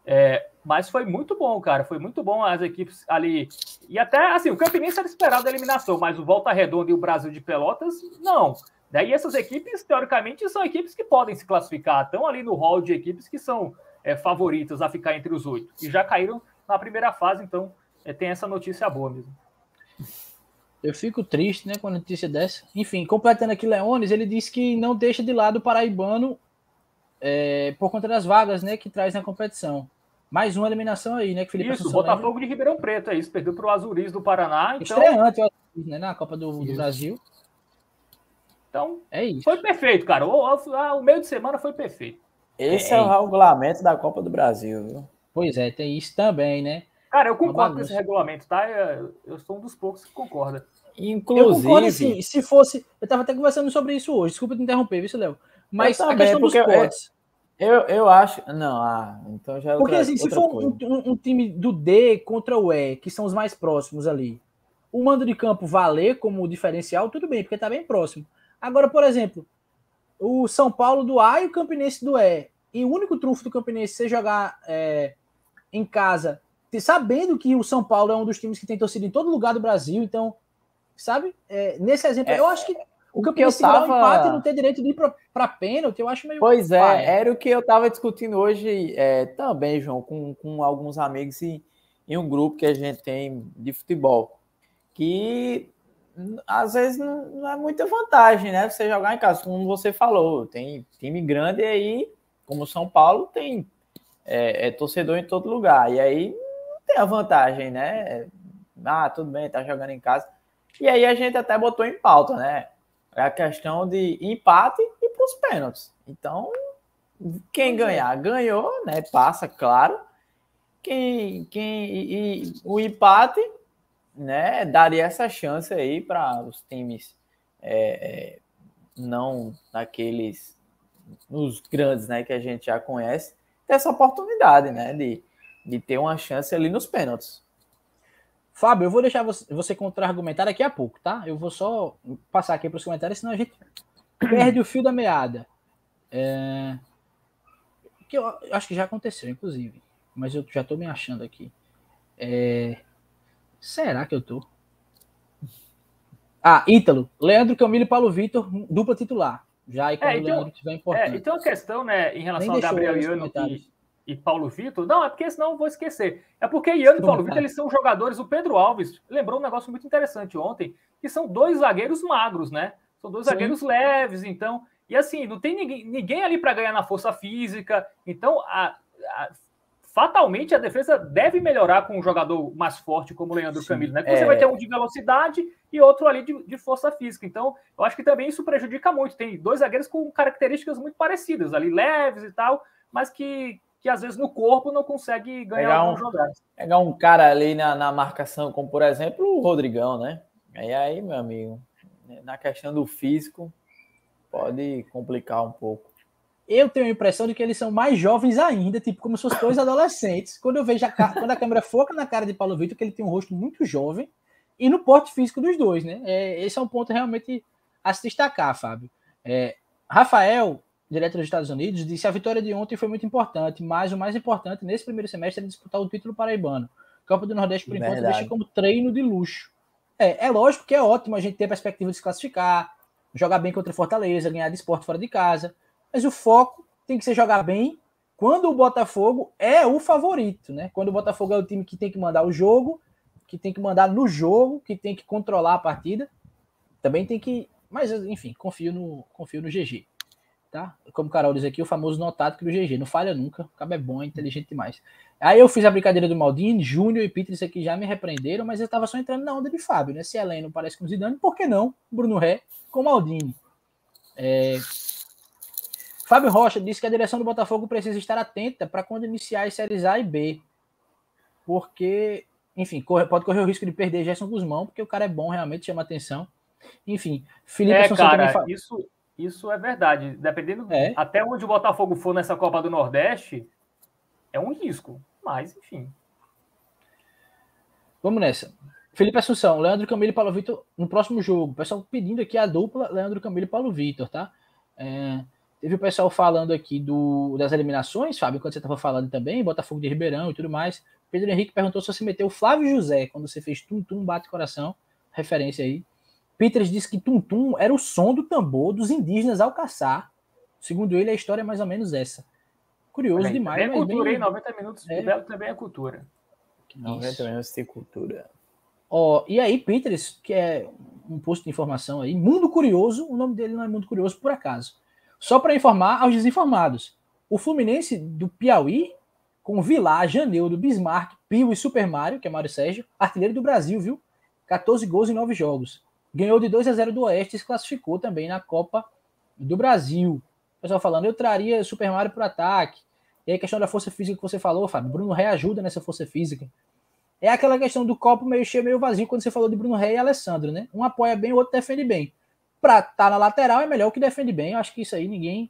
É, mas foi muito bom, cara. Foi muito bom as equipes ali. E até, assim, o Campinense era esperado a eliminação, mas o Volta Redonda e o Brasil de Pelotas, não. Daí essas equipes, teoricamente, são equipes que podem se classificar. Estão ali no hall de equipes que são é, favoritas a ficar entre os oito. E já caíram na primeira fase, então é, tem essa notícia boa mesmo. Eu fico triste, né, com a notícia dessa. Enfim, completando aqui Leones, ele disse que não deixa de lado o paraibano é, por conta das vagas, né, que traz na competição. Mais uma eliminação aí, né, que Felipe Isso, Assunção Botafogo de Ribeirão Preto, é isso. Perdeu para o Azuris do Paraná. lembra. Então, Estreante, né, na Copa do, do. Brasil. então, É isso. foi perfeito, cara. O, o- o meio de semana foi perfeito. Esse é, o regulamento da Copa do Brasil, viu? Pois é, tem isso também, né? Cara, eu concordo com esse regulamento, tá? Eu, eu sou um dos poucos que concorda. Eu Inclusive. concordo assim, se fosse. Eu tava até conversando sobre isso hoje, desculpa te interromper, viu, Léo? Mas Eu a também, questão dos porque eu-. Eu, acho. Não, ah, então já é Porque outra, assim, se for um, um- um time do D contra o E, que são os mais próximos ali, o mando de campo valer como diferencial, tudo bem, porque tá bem próximo. Agora, por exemplo, o São Paulo do A e o Campinense do E. E o único trunfo do Campinense ser jogar é, em casa, sabendo que o São Paulo é um dos times que tem torcida em todo lugar do Brasil, então, sabe? É, nesse exemplo, É, eu acho que o que eu tava- empate e não ter direito de ir pra pênalti, eu acho meio. Pois é, era o que eu estava discutindo hoje é, também, João, com, com alguns amigos em, em um grupo que a gente tem de futebol. Que às vezes não, não é muita vantagem, né? Você jogar em casa, como você falou, tem time grande aí, como São Paulo, tem é, é torcedor em todo lugar. E aí não tem a vantagem, né? Ah, tudo bem, tá jogando em casa. E aí a gente até botou em pauta, né? É a questão de empate e para os pênaltis. Então, quem ganhar, ganhou, né? Passa, claro. Quem, quem e, e o empate, né? Daria essa chance aí para os times é, é, não naqueles nos grandes, né? Que a gente já conhece, ter essa oportunidade, né? De, de ter uma chance ali nos pênaltis. Fábio, eu vou deixar você, você contra-argumentar daqui a pouco, tá? Eu vou só passar aqui para os comentários, senão a gente perde o fio da meada. É... Que eu acho que já aconteceu, inclusive. Mas eu já tô me achando aqui. É... Será que eu tô? Ah, Ítalo, Leandro Camilo e Paulo Vitor, dupla titular. Já aí quando É, o então- Leandro tiver É, importante. e tem uma questão, né, em relação Nem a deixou Gabriel comentários. E, Paulo Vitor. Não, é porque senão eu vou esquecer. É porque Iano e Paulo. Vitor, eles são jogadores. O Pedro Alves lembrou um negócio muito interessante ontem, que são dois zagueiros magros, né? São dois Sim. zagueiros leves, então. E assim, não tem ninguém, ninguém ali para ganhar na força física. Então, a- a- fatalmente a defesa deve melhorar com um jogador mais forte como o Leandro Sim. Camilo, né? Porque você É. vai ter um de velocidade e outro ali de, de força física. Então, eu acho que também isso prejudica muito. Tem dois zagueiros com características muito parecidas, ali leves e tal, mas que, que às vezes no corpo não consegue ganhar Pegar um- jogadas. Pegar um cara ali na, na marcação, como por exemplo o Rodrigão, né? E aí, meu amigo, na questão do físico, pode complicar um pouco. eu tenho a impressão de que eles são mais jovens ainda, tipo, como se fossem dois adolescentes. Quando eu vejo a, quando a câmera foca na cara de Paulo Vitor, que ele tem um rosto muito jovem, e no porte físico dos dois, né? É, esse é um ponto realmente a se destacar, Fábio. É, Rafael, direto dos Estados Unidos, disse a vitória de ontem foi muito importante, mas o mais importante nesse primeiro semestre é disputar o título paraibano. Copa do Nordeste, por enquanto, Verdade. deixa como treino de luxo. É, é lógico que é ótimo a gente ter a perspectiva de se classificar, jogar bem contra Fortaleza, ganhar de esporte fora de casa, mas o foco tem que ser jogar bem quando o Botafogo é o favorito, né? Quando o Botafogo é o time que tem que mandar o jogo, que tem que mandar no jogo, que tem que controlar a partida, também tem que. Mas, enfim, confio no, confio no GG. Tá? Como o Carol diz aqui, o famoso notado do GG. Não falha nunca. O cabo é bom, é inteligente demais. Aí eu fiz a brincadeira do Maldini, Júnior e Peter, isso aqui já me repreenderam, mas eu estava só entrando na onda de Fábio, né? Se Heleno parece com Zidane, por que não? Bruno Ré com Maldini. É... Fábio Rocha disse que a direção do Botafogo precisa estar atenta para quando iniciar as séries A e B. Porque, enfim, corre, pode correr o risco de perder Gerson Guzmão, porque o cara é bom, realmente chama atenção. Enfim, Felipe é, cara, fala... isso, isso é verdade. Dependendo é. até onde o Botafogo for nessa Copa do Nordeste, é um risco. Mas, enfim. Vamos nessa. Felipe Assunção, Leandro Camilo e Paulo Vitor no próximo jogo. O pessoal pedindo aqui a dupla Leandro Camilo e Paulo Vitor, tá? É, teve o pessoal falando aqui do, das eliminações, Fábio, quando você estava falando também, Botafogo de Ribeirão e tudo mais. Pedro Henrique perguntou se você meteu o Flávio José quando você fez Tum Tum Bate Coração. Referência aí. Peters disse que Tum Tum era o som do tambor dos indígenas ao caçar. Segundo ele, a história é mais ou menos essa. Curioso Olha, demais. É cultura, bem... hein? 90 minutos é. Belo também é cultura. 90 minutos de cultura. Ó, e aí, Peters, que é um posto de informação aí, Mundo Curioso, o nome dele não é Mundo Curioso por acaso. Só para informar aos desinformados. O Fluminense do Piauí, com Vilar, Janeu, Bismarck, Pio e Super Mario, que é Mário Sérgio, artilheiro do Brasil, viu? 14 gols em 9 jogos. Ganhou de 2 a 0 do Oeste e se classificou também na Copa do Brasil. O pessoal falando, eu traria Super Mario para o ataque. E aí, a questão da força física que você falou, Fábio, Bruno reajuda nessa força física. É aquela questão do copo meio cheio, meio vazio, quando você falou de Bruno Ré e Alessandro, né? Um apoia bem, o outro defende bem. Para estar tá na lateral é melhor o que defende bem. Eu acho que isso aí ninguém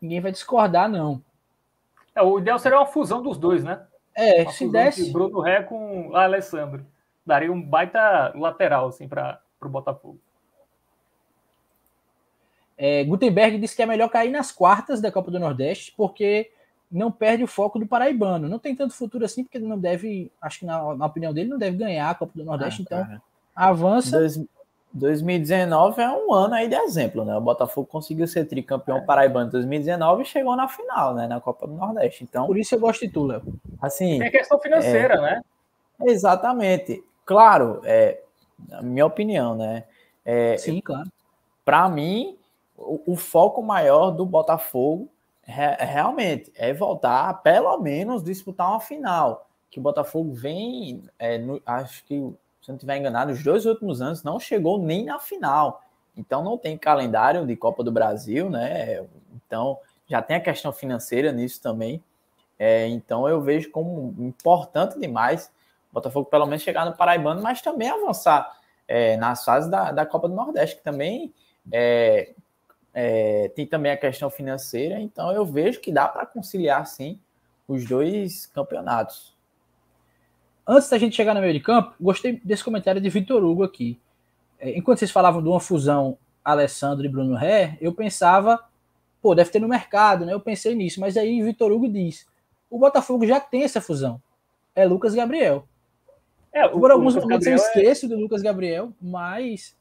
ninguém vai discordar, não. É, o ideal seria uma fusão dos dois, né? É, uma se desse. De Bruno Ré com Alessandro. Daria um baita lateral, assim, para o Botafogo. É, Gutenberg disse que é melhor cair nas quartas da Copa do Nordeste, porque não perde o foco do paraibano. Não tem tanto futuro assim, porque ele não deve, acho que na, na opinião dele, não deve ganhar a Copa do Nordeste, ah, então avança. Dois, 2019 é um ano aí de exemplo, né? O Botafogo conseguiu ser tricampeão é. paraibano em 2019 e chegou na final, né? Na Copa do Nordeste. Então, por isso eu gosto de tu, Léo. Assim, é questão financeira, é, né? Exatamente. Claro, é a minha opinião, né? É, Sim, claro. Para mim, o, o, foco maior do Botafogo realmente é voltar, pelo menos, disputar uma final. Que o Botafogo vem, é, no, acho que, se não estiver enganado, os dois últimos anos não chegou nem na final. Então não tem calendário de Copa do Brasil, né? Então já tem a questão financeira nisso também. É, então eu vejo como importante demais Botafogo pelo menos chegar no Paraibano, mas também avançar é, nas fases da, da Copa do Nordeste, que também é, é, tem também a questão financeira, então eu vejo que dá para conciliar sim os dois campeonatos. Antes da gente chegar no meio de campo, gostei desse comentário de Vitor Hugo aqui. É, enquanto vocês falavam de uma fusão Alessandro e Bruno Ré, eu pensava, pô, deve ter no mercado, né? Eu pensei nisso, mas aí Vitor Hugo diz: o Botafogo já tem essa fusão. É Lucas Gabriel. É, Por alguns momentos eu é esqueço é... do Lucas Gabriel, mas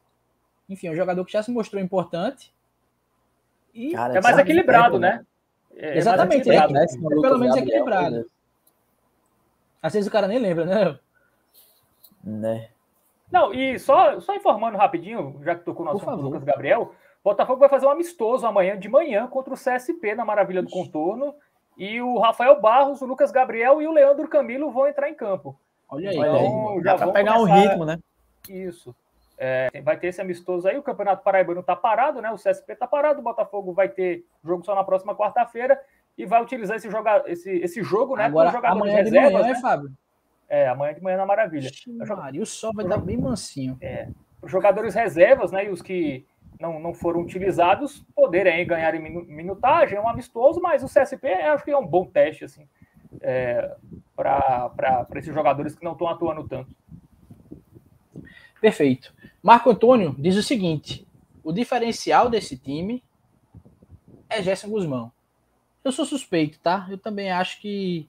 enfim, é um jogador que já se mostrou importante e Cara, é mais equilibrado, né? É, Exatamente, é, né? é pelo menos equilibrado. Às vezes o cara nem lembra, né? Né? Não, e só, só informando rapidinho, já que tocou no assunto do Lucas Gabriel, Botafogo vai fazer um amistoso amanhã de manhã contra o CSP na Maravilha do Contorno. E o Rafael Barros, o Lucas Gabriel e o Leandro Camilo vão entrar em campo. Olha aí, então, já vão pegar começar... um ritmo, né? Isso. É, vai ter esse amistoso aí, o Campeonato Paraibano está parado, né? O CSP está parado, o Botafogo vai ter jogo só na próxima quarta-feira e vai utilizar esse, joga, esse, esse jogo, né? Agora, amanhã reservas, de manhã, né? Fábio? É, amanhã de manhã na Maravilha. Maria, o sol vai dar bem mansinho. É, os jogadores reservas, né? E os que não, não foram utilizados poderem ganhar em minutagem, é um amistoso, mas o CSP acho que é um bom teste, assim, é, para esses jogadores que não estão atuando tanto. Perfeito. Marco Antônio diz o seguinte: o diferencial desse time é Gerson Guzmão. Eu sou suspeito, tá? Eu também acho que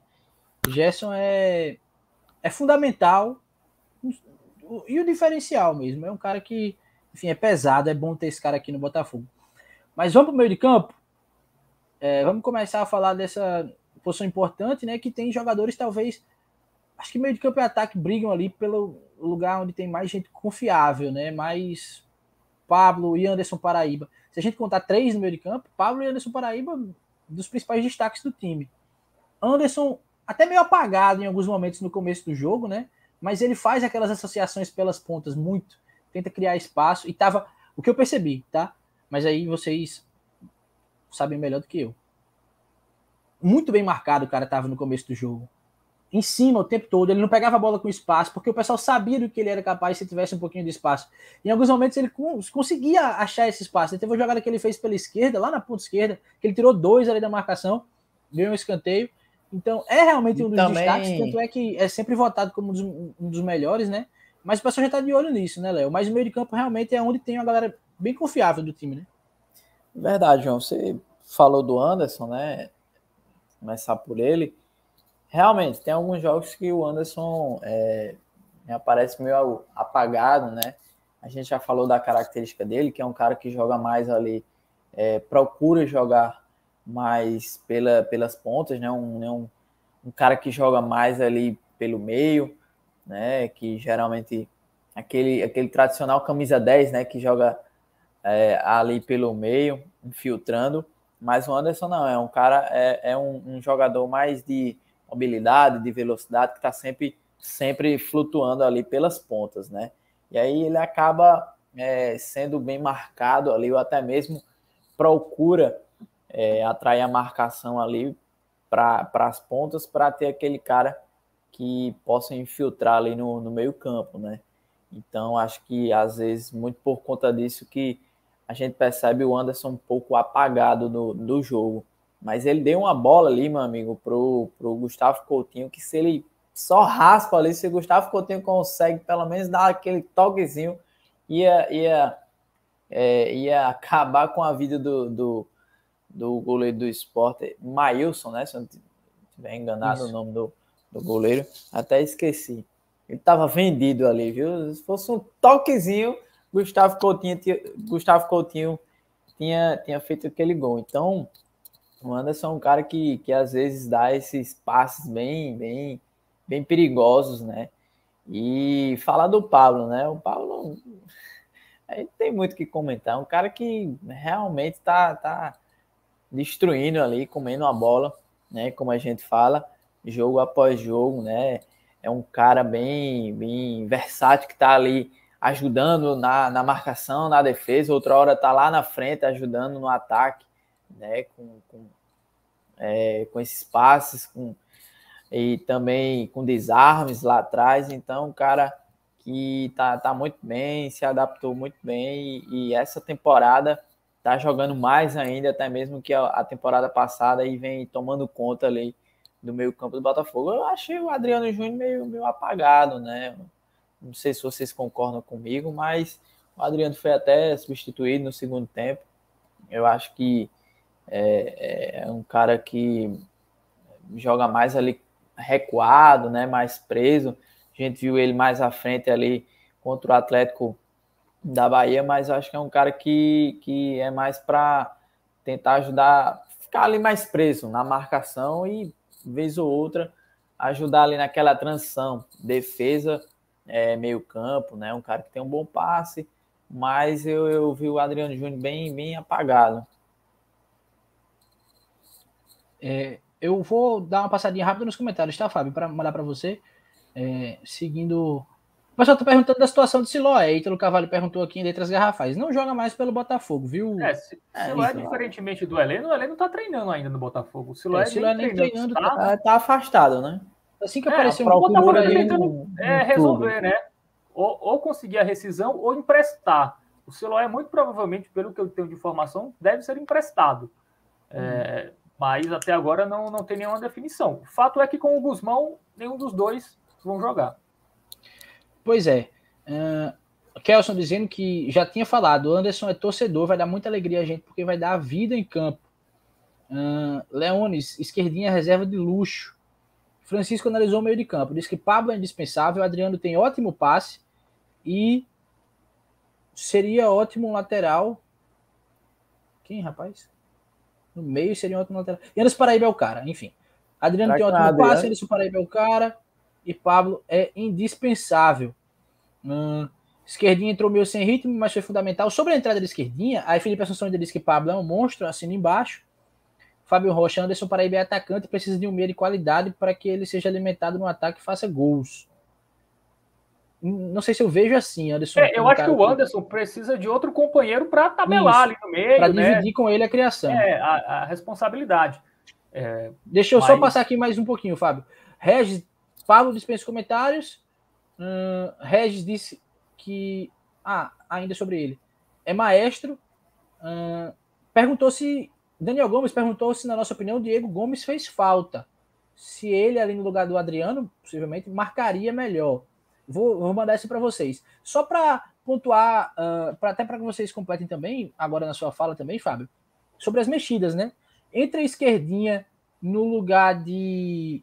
Gerson é, é fundamental e o diferencial mesmo. É um cara que, enfim, é pesado, é bom ter esse cara aqui no Botafogo. Mas vamos para o meio de campo? É, vamos começar a falar dessa posição importante, né? Que tem jogadores, talvez. Acho que meio de campo e ataque brigam ali pelo lugar onde tem mais gente confiável, né? Mais Pablo e Anderson Paraíba. Se a gente contar três no meio de campo, Pablo e Anderson Paraíba, dos principais destaques do time. Anderson, até meio apagado em alguns momentos no começo do jogo, né? Mas ele faz aquelas associações pelas pontas muito, tenta criar espaço e tava. O que eu percebi, tá? Mas aí vocês sabem melhor do que eu. Muito bem marcado o cara tava no começo do jogo em cima o tempo todo, ele não pegava a bola com espaço, porque o pessoal sabia do que ele era capaz se tivesse um pouquinho de espaço. Em alguns momentos ele conseguia achar esse espaço. Ele teve uma jogada que ele fez pela esquerda, lá na ponta esquerda, que ele tirou dois ali da marcação, ganhou um escanteio. Então é realmente um dos também... destaques, tanto é que é sempre votado como um dos, um dos melhores, né? Mas o pessoal já está de olho nisso, né, Léo? Mas o meio de campo realmente é onde tem uma galera bem confiável do time, né? Verdade, João. Você falou do Anderson, né? Começar por ele realmente, tem alguns jogos que o Anderson é, aparece meio apagado, né? A gente já falou da característica dele, que é um cara que joga mais ali, é, procura jogar mais pela, pelas pontas, né? Um, né? um, um cara que joga mais ali pelo meio, né? Que geralmente aquele, aquele tradicional camisa 10, né? Que joga é, ali pelo meio, infiltrando. Mas o Anderson não, é um cara, é, é um, um jogador mais de mobilidade, de velocidade, que está sempre, sempre flutuando ali pelas pontas, né? E aí ele acaba é, sendo bem marcado ali, ou até mesmo procura é, atrair a marcação ali para as pontas para ter aquele cara que possa infiltrar ali no, no meio campo, né? Então acho que às vezes muito por conta disso que a gente percebe o Anderson um pouco apagado do, do jogo. Mas ele deu uma bola ali, meu amigo, pro, pro Gustavo Coutinho, que se ele só raspa ali, se o Gustavo Coutinho consegue pelo menos dar aquele toquezinho, ia, ia, é, ia acabar com a vida do, do, do goleiro do esporte, Maílson, né? Se eu não estiver enganado Isso. o nome do, do goleiro, até esqueci. Ele estava vendido ali, viu? Se fosse um toquezinho, Gustavo Coutinho, Gustavo Coutinho tinha, tinha feito aquele gol. Então, o Anderson é um cara que, que às vezes dá esses passes bem, bem, bem perigosos, né? E falar do Pablo, né? O Pablo a gente tem muito que comentar. É um cara que realmente tá, tá destruindo ali, comendo a bola, né? Como a gente fala, jogo após jogo, né? É um cara bem, bem versátil que tá ali ajudando na, na marcação, na defesa, outra hora tá lá na frente ajudando no ataque né, com, com, é, com esses passes, com, e também com desarmes lá atrás. Então, cara que tá, tá muito bem, se adaptou muito bem e, e essa temporada tá jogando mais ainda, até mesmo que a, a, temporada passada e vem tomando conta ali do meio campo do Botafogo. Eu achei o Adriano Júnior meio, meio apagado, né? Não sei se vocês concordam comigo, mas o Adriano foi até substituído no segundo tempo. Eu acho que é, é um cara que joga mais ali recuado, né, mais preso. A gente viu ele mais à frente ali contra o Atlético da Bahia, mas acho que é um cara que, que é mais para tentar ajudar, ficar ali mais preso na marcação e, vez ou outra, ajudar ali naquela transição, defesa, é, meio campo, né? Um cara que tem um bom passe, mas eu, eu vi o Adriano Júnior bem, bem apagado. É, eu vou dar uma passadinha rápida nos comentários, tá, Fábio? Para mandar para você. É, seguindo. O pessoal tá perguntando da situação de Siloé. Ítalo Cavalho perguntou aqui em letras garrafais. Não joga mais pelo Botafogo, viu? É, é, Siloé, então. diferentemente do Heleno, o Heleno tá treinando ainda no Botafogo. O Siloé, é, Siloé nem treinando, tá, tá, tá, afastado, né? Assim que é, apareceu um Botafogo tá tentando é, resolver, né? Ou, ou, conseguir a rescisão ou emprestar. O Siloé, muito provavelmente, pelo que eu tenho de informação, deve ser emprestado. É, mas até agora não, não tem nenhuma definição. O fato é que com o Guzmão, nenhum dos dois vão jogar. Pois é. Uh, Kelson dizendo que já tinha falado, o Anderson é torcedor, vai dar muita alegria a gente, porque vai dar a vida em campo. Uh, Leones, esquerdinha reserva de luxo. Francisco analisou o meio de campo, disse que Pablo é indispensável, Adriano tem ótimo passe e seria ótimo lateral. Quem, rapaz? No meio seria um outro lateral. E Anderson Paraíba é o cara, enfim. Adriano tem ótimo passe, Anderson Paraíba é o cara. E Pablo é indispensável. Hum, Esquerdinha entrou meio sem ritmo, mas foi fundamental. Sobre a entrada da esquerdinha, aí Felipe Assunção ainda disse que Pablo é um monstro, assina embaixo. Fábio Rocha, Anderson Paraíba é atacante, precisa de um meio de qualidade para que ele seja alimentado no ataque e faça gols. Não sei se eu vejo assim, Anderson. É, eu acho que o Anderson que... precisa de outro companheiro para tabelar Isso, ali no meio. Para né? dividir com ele a criação. É, a, a responsabilidade. É, Deixa eu mas... só passar aqui mais um pouquinho, Fábio. Regis, Pablo dispensa comentários. Hum, Regis disse que. Ah, ainda sobre ele. É maestro. Hum, perguntou se. Daniel Gomes perguntou se, na nossa opinião, o Diego Gomes fez falta. Se ele, ali no lugar do Adriano, possivelmente, marcaria melhor. Vou, vou mandar isso para vocês. Só para pontuar, uh, pra, até para que vocês completem também, agora na sua fala também, Fábio, sobre as mexidas, né? Entre a esquerdinha no lugar de,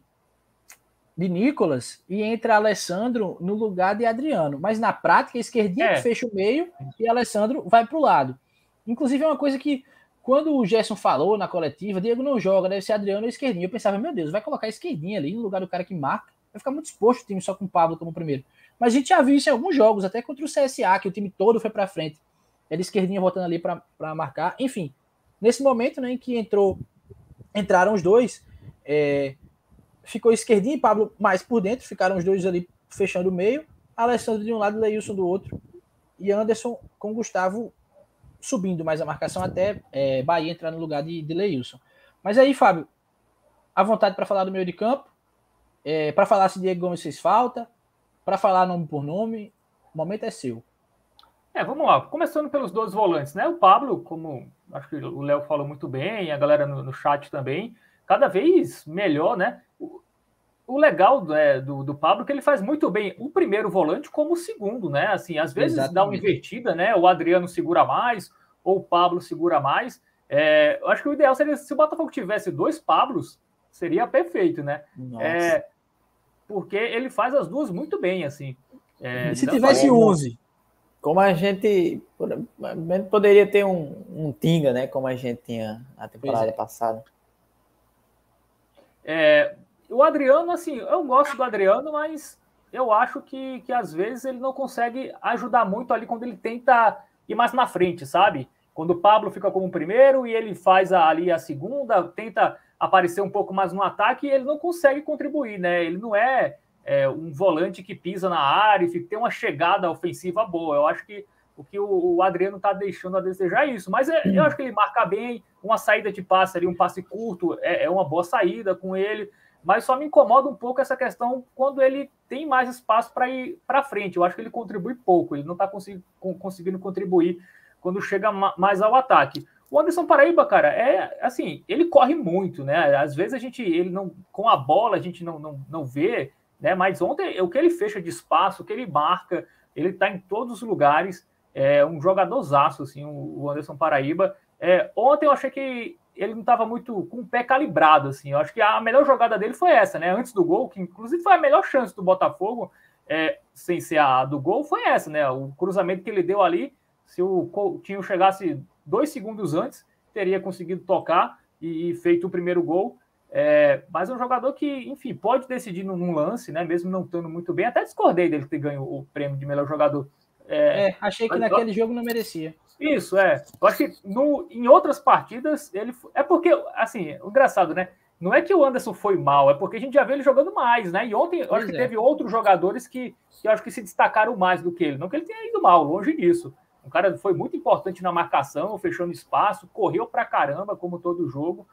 de Nicolas e entre Alessandro no lugar de Adriano. Mas na prática, a esquerdinha é. fecha o meio e Alessandro vai para o lado. Inclusive, é uma coisa que, quando o Gerson falou na coletiva, Diego não joga, deve ser Adriano ou esquerdinha. Eu pensava, meu Deus, vai colocar esquerdinha ali no lugar do cara que marca. Vai ficar muito exposto o time só com o Pablo como primeiro. Mas a gente já viu isso em alguns jogos, até contra o CSA, que o time todo foi para frente. Era esquerdinha voltando ali para marcar. Enfim, nesse momento né, em que entrou, entraram os dois, é, ficou esquerdinha e Pablo mais por dentro, ficaram os dois ali fechando o meio. Alessandro de um lado, Leilson do outro. E Anderson com Gustavo subindo mais a marcação até é, Bahia entrar no lugar de, de Leilson. Mas aí, Fábio, à vontade para falar do meio de campo, é, para falar se Diego Gomes fez falta, para falar nome por nome, o momento é seu. É, vamos lá. Começando pelos dois volantes, né? O Pablo, como acho que o Léo falou muito bem, a galera no, no, chat também, cada vez melhor, né? O legal é, do, do Pablo é que ele faz muito bem o primeiro volante como o segundo, né? Assim, às vezes Exatamente. dá uma invertida, né? O Adriano segura mais, ou o Pablo segura mais. É, eu acho que o ideal seria se o Botafogo tivesse dois Pablos, seria perfeito, né? É, porque ele faz as duas muito bem, assim. É, se tivesse como, 11? Como a gente poderia ter um, um Tinga, né? Como a gente tinha na temporada é. passada. É, o Adriano, assim, eu gosto do Adriano, mas eu acho que, que às vezes ele não consegue ajudar muito ali quando ele tenta ir mais na frente, sabe? Quando o Pablo fica como primeiro e ele faz ali a segunda, tenta aparecer um pouco mais no ataque ele não consegue contribuir, né? Ele não é, é um volante que pisa na área e tem uma chegada ofensiva boa. Eu acho que o que o, o Adriano está deixando a desejar é isso. Mas é, eu acho que ele marca bem, uma saída de passe ali, um passe curto, é, é uma boa saída com ele. Mas só me incomoda um pouco essa questão quando ele tem mais espaço para ir para frente. Eu acho que ele contribui pouco, ele não está conseguindo contribuir quando chega mais ao ataque. O Anderson Paraíba, cara, é assim, ele corre muito, né? Às vezes a gente, ele não, com a bola a gente não, não, não vê, né? Mas ontem, o que ele fecha de espaço, o que ele marca, ele tá em todos os lugares, é um jogadorzaço, assim, o Anderson Paraíba. É, ontem eu achei que ele não estava muito com o pé calibrado, assim. Eu acho que a melhor jogada dele foi essa, né? Antes do gol, que inclusive foi a melhor chance do Botafogo, é, sem ser a do gol, foi essa, né? O cruzamento que ele deu ali, se o Coutinho chegasse dois segundos antes, teria conseguido tocar e, e feito o primeiro gol. É, mas é um jogador que, enfim, pode decidir num, num, lance, né? Mesmo não estando muito bem. Até discordei dele ter ganho o prêmio de melhor jogador. É, é achei que naquele eu, jogo não merecia. Isso, é. Eu acho que no, em outras partidas ele. É porque, assim, engraçado, né? Não é que o Anderson foi mal, é porque a gente já vê ele jogando mais, né? E ontem eu acho que é. teve outros jogadores que, que eu acho que se destacaram mais do que ele. Não que ele tenha ido mal, longe disso. O cara foi muito importante na marcação, fechando espaço, correu pra caramba, como todo jogo.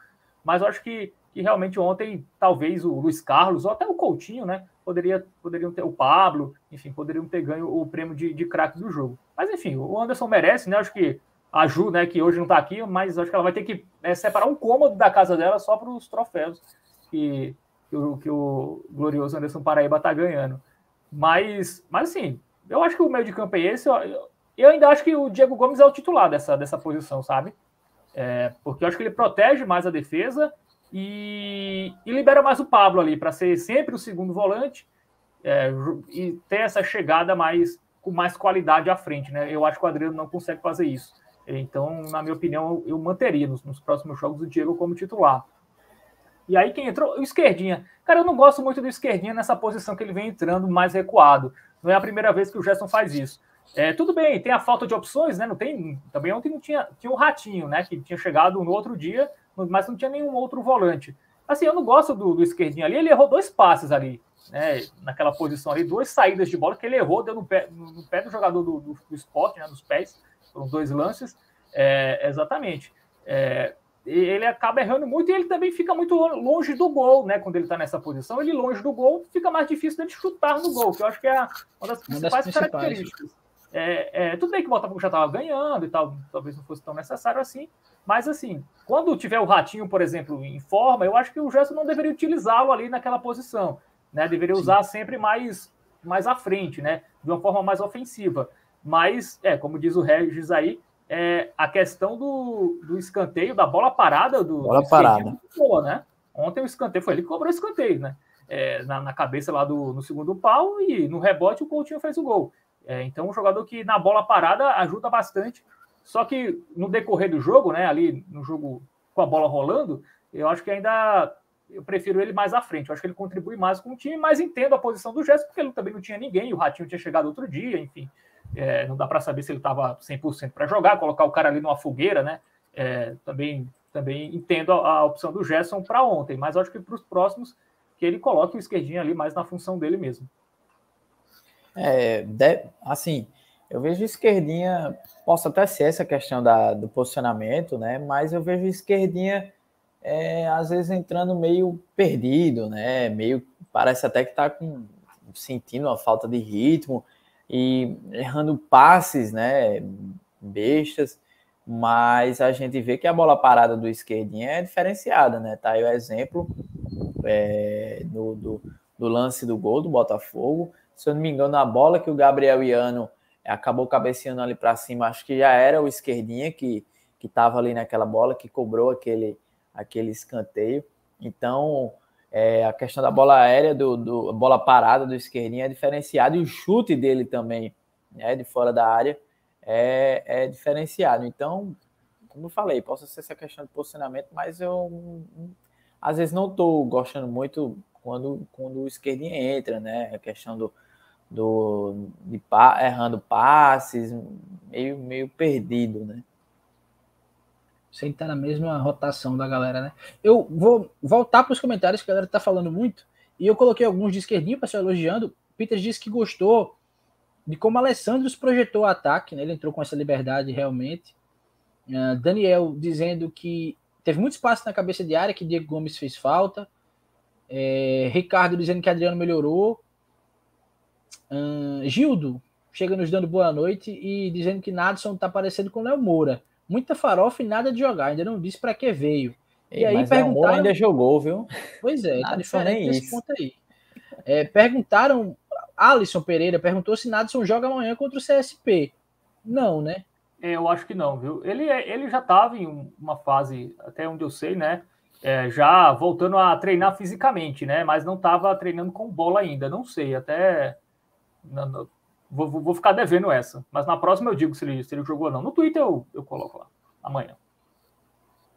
Mas eu acho que, que realmente ontem, talvez o Luiz Carlos, ou até o Coutinho, né? Poderia, poderiam ter o Pablo, enfim, poderiam ter ganho o prêmio de, de craque do jogo. Mas enfim, o Anderson merece, né? Acho que a Ju, né, que hoje não tá aqui, mas acho que ela vai ter que é, separar um cômodo da casa dela só para os troféus que, que, o, que o glorioso Anderson Paraíba tá ganhando. Mas, mas assim, eu acho que o meio de campo é esse. Eu, eu ainda acho que o Diego Gomes é o titular dessa, dessa posição, sabe? É, porque eu acho que ele protege mais a defesa e, e libera mais o Pablo ali para ser sempre o segundo volante é, e ter essa chegada mais com mais qualidade à frente, né? Eu acho que o Adriano não consegue fazer isso. Então, na minha opinião, eu, manteria nos, nos, próximos jogos o Diego como titular. E aí quem entrou? O Esquerdinha. Cara, eu não gosto muito do Esquerdinha nessa posição que ele vem entrando mais recuado. Não é a primeira vez que o Gerson faz isso. É, tudo bem, tem a falta de opções, né? Não tem, também ontem não tinha, tinha o um Ratinho, né? Que tinha chegado no outro dia, mas não tinha nenhum outro volante. Assim, eu não gosto do, do esquerdinho ali, ele errou dois passes ali, né? Naquela posição ali, duas saídas de bola que ele errou, deu no pé, no, pé do jogador do, do, do esporte, né? Nos pés, foram dois lances. É, exatamente. É, ele acaba errando muito e ele também fica muito longe do gol, né? Quando ele está nessa posição, ele longe do gol, fica mais difícil dele chutar no gol, que eu acho que é uma das principais, uma das principais. características. É, é, tudo bem que o Botafogo já estava ganhando e tal, talvez não fosse tão necessário assim, mas assim, quando tiver o Ratinho, por exemplo, em forma, eu acho que o Gerson não deveria utilizá-lo ali naquela posição, né? Deveria Sim. usar sempre mais, mais à frente, né? De uma forma mais ofensiva. Mas, é, como diz o Regis aí, é, a questão do, do escanteio, da bola parada do. Bola do parada. Boa, né? Ontem o escanteio foi ele que cobrou o escanteio, né? É, na, na, cabeça lá do no segundo pau e no rebote o Coutinho fez o gol. É, então, um jogador que na bola parada ajuda bastante. Só que no decorrer do jogo, né? Ali no jogo com a bola rolando, eu acho que ainda eu prefiro ele mais à frente. Eu acho que ele contribui mais com o time, mas entendo a posição do Gerson, porque ele também não tinha ninguém, o Ratinho tinha chegado outro dia, enfim. É, não dá para saber se ele estava 100% para jogar, colocar o cara ali numa fogueira, né? É, também, também entendo a, a opção do Gerson para ontem, mas acho que para os próximos que ele coloque o esquerdinho ali mais na função dele mesmo. É, de, assim, eu vejo esquerdinha, posso até ser essa questão da, do posicionamento, né? Mas eu vejo esquerdinha é, às vezes entrando meio perdido, né? Meio parece até que está com sentindo uma falta de ritmo e errando passes, né, bestas, mas a gente vê que a bola parada do esquerdinho é diferenciada, né? Tá aí o exemplo é, do, do, do, lance do gol do Botafogo. Se eu não me engano, a bola que o Gabriel Iano acabou cabeceando ali para cima, acho que já era o esquerdinha que que estava ali naquela bola, que cobrou aquele, aquele escanteio. Então, é, a questão da bola aérea, do, do bola parada do esquerdinho é diferenciado e o chute dele também, né, de fora da área, é, é diferenciado. Então, como eu falei, posso ser essa questão de posicionamento, mas eu às vezes não estou gostando muito quando, quando o esquerdinho entra, né? A questão do, do de errando passes, meio, meio perdido, né? Sem estar na mesma rotação da galera, né? Eu vou voltar para os comentários que a galera tá falando muito. E eu coloquei alguns de esquerdinho para elogiando. Peter disse que gostou de como Alessandro projetou o ataque, né? Ele entrou com essa liberdade realmente. Uh, Daniel dizendo que teve muito espaço na cabeça de área, que Diego Gomes fez falta. É, Ricardo dizendo que Adriano melhorou. Gildo chega nos dando boa noite e dizendo que Nadson tá parecendo com o Léo Moura muita farofa e nada de jogar. Ainda não disse para que veio. E, e aí perguntaram. ainda jogou, viu? Pois é, tá diferente nesse ponto aí. É, perguntaram. Alisson Pereira perguntou se Nadson joga amanhã contra o CSP. Não, né? É, eu acho que não, viu? Ele, é, ele já estava em uma fase, até onde eu sei, né? É, já voltando a treinar fisicamente, né? Mas não estava treinando com bola ainda. Não sei, até. Não, Vou, vou ficar devendo essa. Mas na próxima eu digo se ele, se ele jogou ou não. No Twitter eu, eu coloco lá. Amanhã.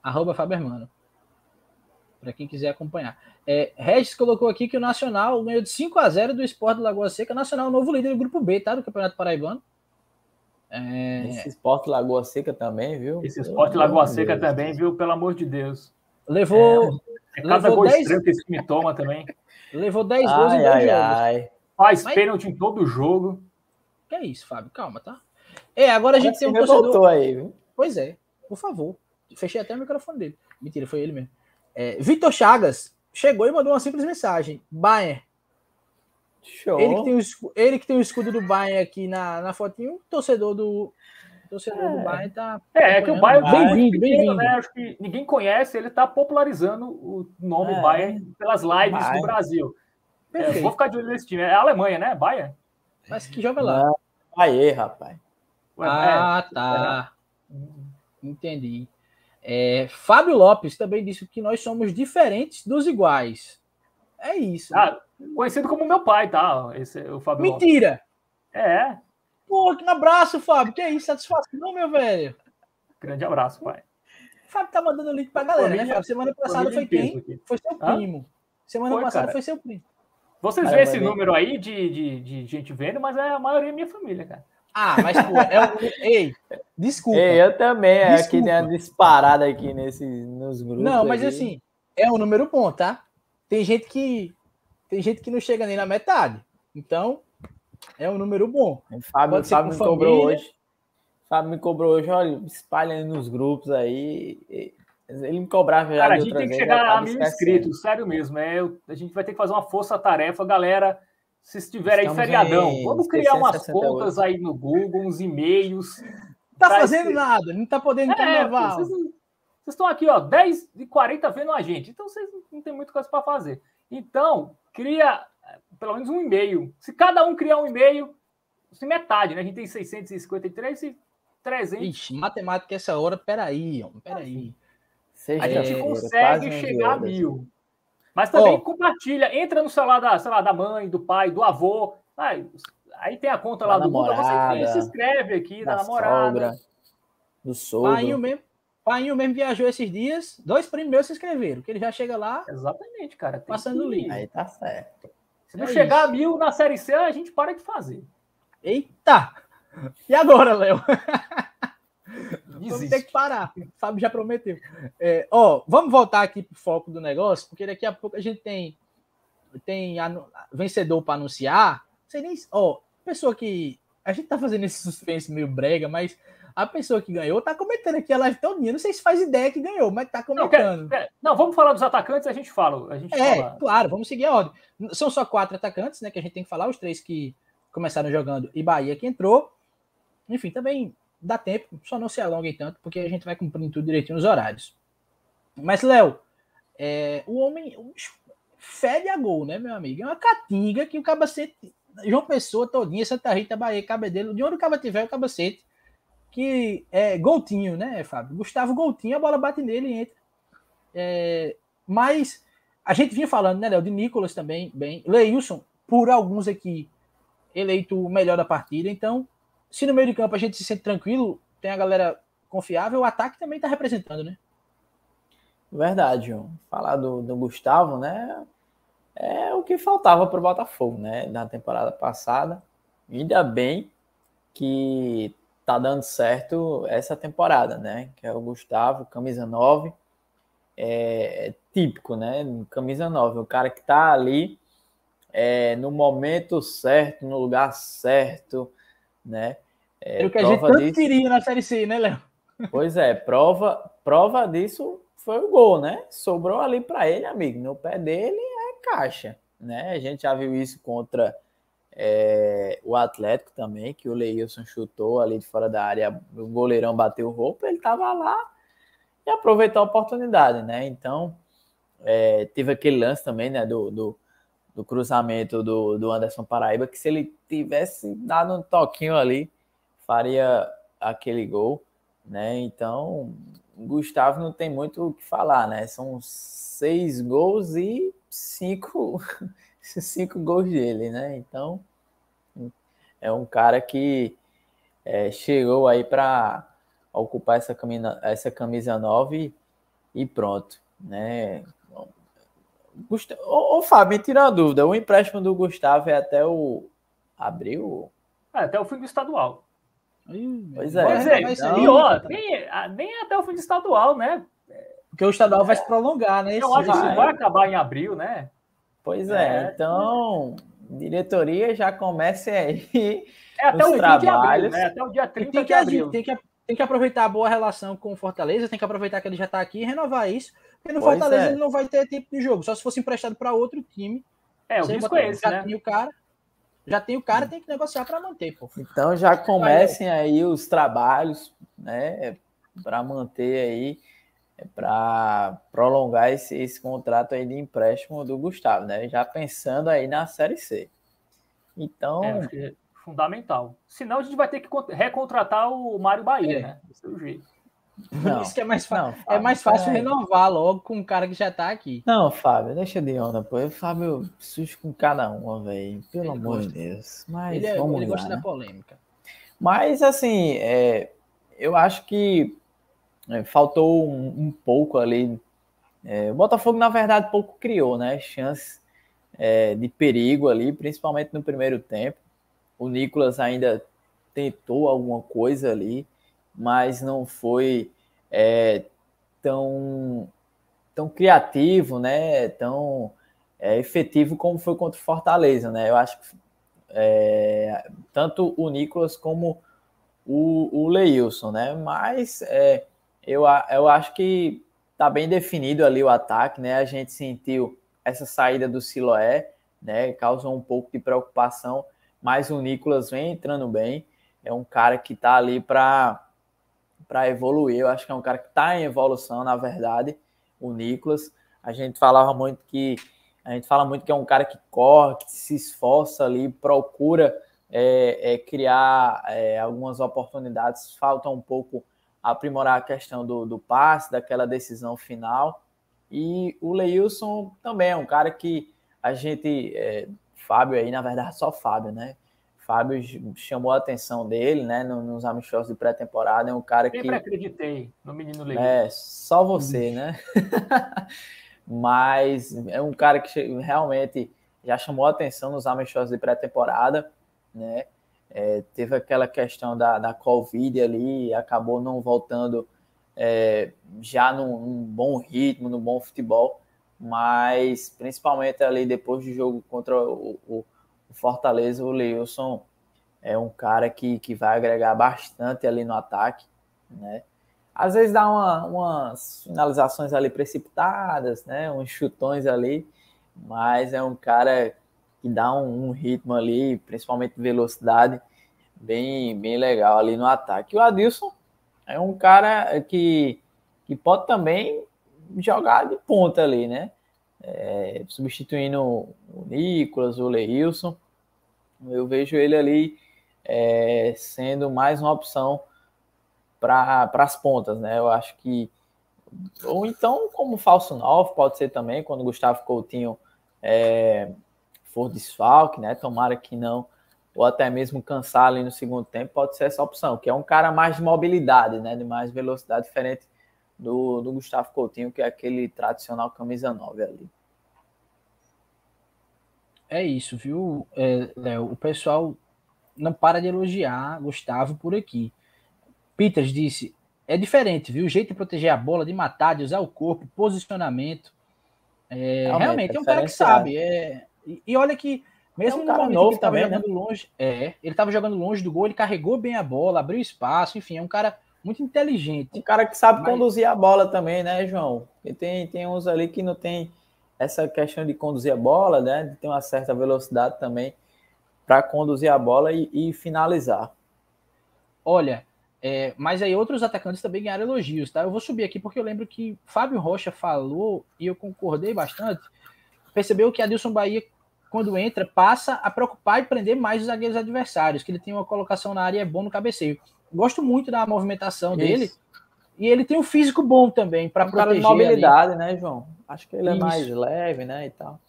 Arroba Fabermano. Para quem quiser acompanhar. É, Regis colocou aqui que o Nacional ganhou de 5 a 0 do Esporte do Lagoa Seca. Nacional, novo líder do grupo B, tá? Do Campeonato Paraibano. É... Esse Esporte Lagoa Seca também, viu? Esse Esporte Lagoa Seca Deus. também, viu? Pelo amor de Deus. Levou. É, é cada levou gol 10... estranho que esse time toma também. Levou 10 gols em dois ai, jogos. Ai. Faz Mas... pênalti em todo jogo. Que é isso, Fábio? Calma, tá? É, agora a gente tem um torcedor. aí, viu? Pois é, por favor. Fechei até o microfone dele. Mentira, foi ele mesmo. É, Vitor Chagas chegou e mandou uma simples mensagem. Bayern. Show. Ele que tem o, ele que tem o escudo do Bayern aqui na, na fotinho, torcedor do torcedor é. do Bayern tá. É, é que o Bayern bem-vindo, bem-vindo. Né? Acho que ninguém conhece, ele tá popularizando o nome é. Bayern pelas lives Bayern. do Brasil. É, vou ficar de olho nesse time. É a Alemanha, né? Bayern? Mas que joga lá. Aí, rapaz. Ah, é, tá. Entendi. É, Fábio Lopes também disse que nós somos diferentes dos iguais. É isso. Ah, conhecido como meu pai, tá? Esse é o Fábio Mentira! Lopes. É. Pô, que um abraço, Fábio. Que é isso? Satisfação, meu velho. Grande abraço, pai. Fábio tá mandando link pra galera, né, Fábio? Semana passada foi quem? Foi seu primo. Semana foi, passada cara. foi seu primo. Vocês veem esse número aí de, de, de, gente vendo, mas é a maioria é minha família, cara. Ah, mas, pô, é um... Ei, desculpa. Ei, eu também, é Desculpa. aqui tem uma disparada aqui nesse, nos grupos. Não, mas aqui. assim, é um número bom, tá? Tem gente que tem gente que não chega nem na metade. Então, é um número bom. O Fábio, Pode Fábio me cobrou família. hoje. Fábio me cobrou hoje, olha, espalha aí nos grupos aí. Ele me cobrava já Cara, a gente tem que chegar a mil inscritos, sério mesmo. É, a gente vai ter que fazer uma força-tarefa, galera. Se estiver aí Estamos feriadão, em vamos criar umas 668. contas aí no Google, uns e-mails. Tá fazendo ser- nada, não tá podendo É, carnaval. vocês, vocês estão aqui, ó, 10 e 40 vendo a gente. Então vocês não tem muita coisa para fazer. Então, cria eh, pelo menos um e-mail. Se cada um criar um e-mail, se metade, né? A gente tem 653 e 300. Ixi, matemática essa hora, peraí, homem, peraí. A gente consegue quase 11 chegar a mil. Mas também Ó. compartilha, entra no celular da, sei lá, da mãe, do pai, do avô. Aí, aí tem a conta lá Da do Google, você namorada, se inscreve aqui, da, Da namorada. sogra, do sogro. Painho mesmo, Painho mesmo viajou esses dias, dois primos meus se inscreveram, que ele já chega lá Exatamente, cara. tem passando o que- link. Aí tá certo. Se não É chegar isso. a mil na série C, a gente para de fazer. Eita! E agora, Léo? Vamos ter que parar. O Fábio já prometeu. É, ó, vamos voltar aqui pro foco do negócio, porque daqui a pouco a gente tem, tem vencedor para anunciar. Não sei nem. Ó, pessoa que. A gente tá fazendo esse suspense meio brega, mas a pessoa que ganhou tá comentando aqui a live todinha. Não sei se faz ideia que ganhou, mas tá Não, comentando. quer- não, vamos falar dos atacantes, a gente fala. A gente É, fala. claro, vamos seguir a ordem. São só quatro atacantes, né? Que a gente tem que falar, os três que começaram jogando e Bahia que entrou. Enfim, também dá tempo, só não se alonguem tanto, porque a gente vai cumprindo tudo direitinho nos horários. Mas, Léo, é, o homem fede a gol, né, meu amigo? É uma catinga que o cabacete. João Pessoa, todinha, Santa Rita, Bahia, Cabedelo, de onde o caba tiver o cabacete, que é Goltinho, né, Fábio? Gustavo Goltinho, a bola bate nele e entra. É, mas a gente vinha falando, né, Léo, de Nicolas também, bem. Leilson, por alguns aqui, eleito o melhor da partida. Então, se no meio de campo a gente se sente tranquilo, tem a galera confiável, o ataque também está representando, né? Verdade, João. Falar do, do Gustavo, né? É o que faltava para o Botafogo, né? Na temporada passada. Ainda bem que tá dando certo essa temporada, né? Que é o Gustavo, camisa 9. É, é típico, né? Camisa 9, o cara que tá ali é, no momento certo, no lugar certo, né? É, o que a gente tanto disso- queria na Série C, né, Léo? Pois é, prova, prova disso foi o gol, né? Sobrou ali para ele, amigo. No pé dele é caixa, né? A gente já viu isso contra é, o Atlético também, que o Leilson chutou ali de fora da área, o goleirão bateu o roupa, ele tava lá e aproveitou a oportunidade, né? Então, é, teve aquele lance também, né, do, do, do cruzamento do, do Anderson Paraíba, que se ele tivesse dado um toquinho ali, faria aquele gol né? Então, Gustavo não tem muito o que falar, né? São seis gols e cinco, cinco gols dele, né? Então, é um cara que é, chegou aí para ocupar essa camisa, essa camisa 9 e pronto, né? Gustavo, ô, ô Fábio, me tira uma dúvida, o empréstimo do Gustavo é até o abril? É, até o fim do estadual. Pois é. Pois é, então- e ó, tá? nem, ah, nem até o fim do estadual, né? Porque o estadual vai se prolongar, né? Eu acho que isso vai. vai acabar em abril, né? Pois é, É. então, diretoria já comece aí. É até Os o fim de abril, trabalhos. né? Até o dia E 30 tem de que, abril. agi- tem, que, tem que aproveitar a boa relação com o Fortaleza, tem que aproveitar que ele já está aqui e renovar isso. Porque no Pois Fortaleza é. ele não vai ter tempo de jogo, só se fosse emprestado para outro time. É, o risco é esse, já né? tem o cara, já tem o cara, tem que negociar para manter, pô. Então já comecem aí os trabalhos, né, para manter aí, para prolongar esse, esse contrato aí de empréstimo do Gustavo, né? Já pensando aí na Série C. Então, É, acho que é fundamental. Senão a gente vai ter que con- recontratar o Mário Bahia, É. né? Esse é o jeito. Não, isso que é mais, não, é Fábio, mais fácil renovar logo com um cara que já está aqui. Não, Fábio, deixa de onda, pô. O Fábio sujo com cada uma, velho. Pelo Ele amor de Deus. Mas Ele, é- vamos ele lá, gosta né? da polêmica. Mas, assim, é, eu acho que é, faltou um, um pouco ali. É, o Botafogo, na verdade, pouco criou, né? Chance é, de perigo ali, principalmente no primeiro tempo. O Nicolas ainda tentou alguma coisa ali, mas não foi é, tão, tão criativo, né? Tão é, efetivo como foi contra o Fortaleza, né? Eu acho que é, tanto o Nicolas como o, o Leilson, né? Mas é, eu, eu acho que tá bem definido ali o ataque, né? A gente sentiu essa saída do Siloé, né? Causou um pouco de preocupação, mas o Nicolas vem entrando bem. É um cara que tá ali para para evoluir. Eu acho que é um cara que está em evolução, na verdade, o Nicolas. A gente falava muito que a gente fala muito que é um cara que corre, que se esforça ali, procura é, é, criar é, algumas oportunidades. Falta um pouco aprimorar a questão do, do passe, daquela decisão final. E o Leilson também é um cara que a gente, é, Fábio aí, na verdade, só Fábio, né? Fábio chamou a atenção dele, né, nos amistosos de pré-temporada, é um cara Sempre que... Sempre acreditei no menino Leilson. É, só você, né? Mas é um cara que realmente já chamou a atenção nos amistosos de pré-temporada, né? É, teve aquela questão da, da Covid ali, acabou não voltando é, já num, num, bom ritmo, num bom futebol, mas principalmente ali depois do jogo contra o, o Fortaleza, o Leilson é um cara que, que vai agregar bastante ali no ataque, né? Às vezes dá uma, umas finalizações ali precipitadas, né? Uns chutões ali, mas é um cara que dá um, um, ritmo ali, principalmente velocidade, bem, bem legal ali no ataque. O Adilson é um cara que, que pode também jogar de ponta ali, né? É, substituindo o Nicolas, o Leilson. Eu vejo ele ali é, sendo mais uma opção para as pontas, né? Eu acho que. Ou então, como falso novo, pode ser também, quando o Gustavo Coutinho é, for desfalque, né? Tomara que não, ou até mesmo cansar ali no segundo tempo, pode ser essa opção, que é um cara mais de mobilidade, né? De mais velocidade, diferente do, do Gustavo Coutinho, que é aquele tradicional camisa 9 ali. É isso, viu, é, Léo? O pessoal não para de elogiar Gustavo por aqui. Peters disse: é diferente, viu? O jeito de proteger a bola, de matar, de usar o corpo, posicionamento. É, realmente, realmente é um cara que sabe. É, e, e olha que, mesmo é um no momento novo que ele estava jogando né? longe, é, ele estava jogando longe do gol, ele carregou bem a bola, abriu espaço, enfim, é um cara muito inteligente. Um cara que sabe Mas... conduzir a bola também, né, João? E tem, tem uns ali que não tem essa questão de conduzir a bola, né? De ter uma certa velocidade também para conduzir a bola e, e finalizar. Olha, é, mas aí outros atacantes também ganharam elogios, tá? Eu vou subir aqui porque eu lembro que Fábio Rocha falou e eu concordei bastante. Percebeu que Adilson Bahia, quando entra, passa a preocupar e prender mais os zagueiros adversários, que ele tem uma colocação na área é bom no cabeceio. Gosto muito da movimentação Isso. dele. E ele tem um físico bom também para um proteger. Cara de mobilidade, ali. né, João? Acho que ele é Isso. mais leve, né, e tal.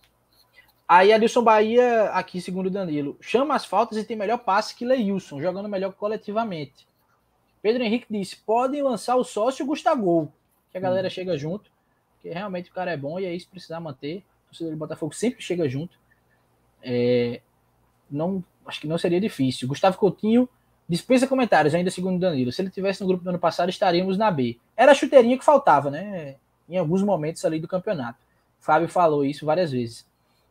Aí Adilson Bahia, aqui segundo Danilo, chama as faltas e tem melhor passe que Leilson, jogando melhor coletivamente. Pedro Henrique disse: podem lançar o sócio Gustavo, que a galera hum. chega junto, porque realmente o cara é bom e aí se precisar manter, o torcedor do Botafogo sempre chega junto. É, não, acho que não seria difícil. Gustavo Coutinho dispensa comentários, ainda segundo Danilo. Se ele tivesse no grupo do ano passado, estaríamos na B. Era a chuteirinha que faltava, né? Em alguns momentos ali do campeonato. Fábio falou isso várias vezes.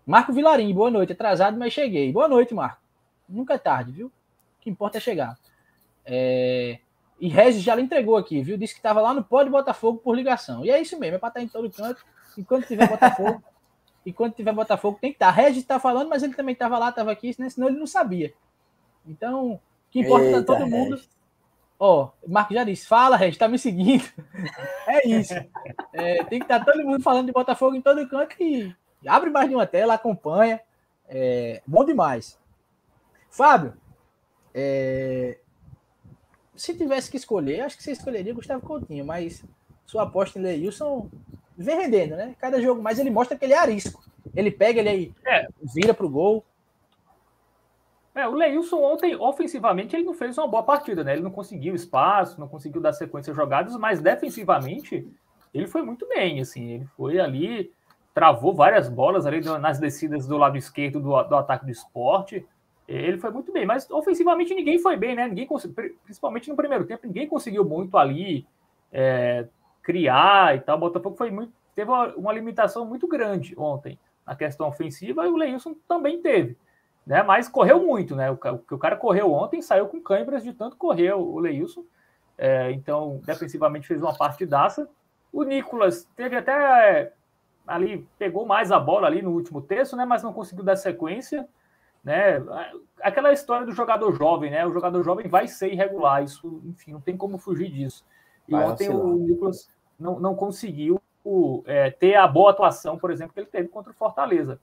Marco Vilarim, boa noite. Atrasado, mas cheguei. Boa noite, Marco. Nunca é tarde, viu? O que importa é chegar. É... E Regis já lhe entregou aqui, viu? Disse que estava lá no Pódio Botafogo por ligação. E é isso mesmo, é para estar em todo canto. Enquanto tiver Botafogo, enquanto tiver Botafogo, tem que estar. Regis está falando, mas ele também estava lá, estava aqui, né? senão ele não sabia. Então, o que importa é todo mundo. Ó, oh, Marco já disse, fala, Regis, tá me seguindo. é isso. É, tem que estar todo mundo falando de Botafogo em todo canto e abre mais de uma tela, acompanha. É, bom demais. Fábio, é, se tivesse que escolher, acho que você escolheria Gustavo Coutinho, mas sua aposta em Leilson vem rendendo, né? Cada jogo mais ele mostra que ele é arisco. Ele pega, ele aí é. vira pro gol. É, o Leilson ontem, ofensivamente, ele não fez uma boa partida, né? Ele não conseguiu espaço, não conseguiu dar sequência jogadas, mas defensivamente ele foi muito bem, assim, ele foi ali, travou várias bolas ali nas descidas do lado esquerdo do, do ataque do esporte. Ele foi muito bem, mas ofensivamente ninguém foi bem, né? Ninguém principalmente no primeiro tempo, ninguém conseguiu muito ali é, criar e tal. O Botafogo foi muito, teve uma, uma, limitação muito grande ontem na questão ofensiva e o Leilson também teve, né? Mas correu muito, né? O, o, o cara correu ontem, saiu com câimbras de tanto correr o Leilson. É, então, defensivamente fez uma partidaça. O Nicolas teve até ali, pegou mais a bola ali no último terço, né? Mas não conseguiu dar sequência né? Aquela história do jogador jovem, né? O jogador jovem vai ser irregular, isso, enfim, não tem como fugir disso. E vai ontem o Nicolas não, não conseguiu é, ter a boa atuação, por exemplo, que ele teve contra o Fortaleza.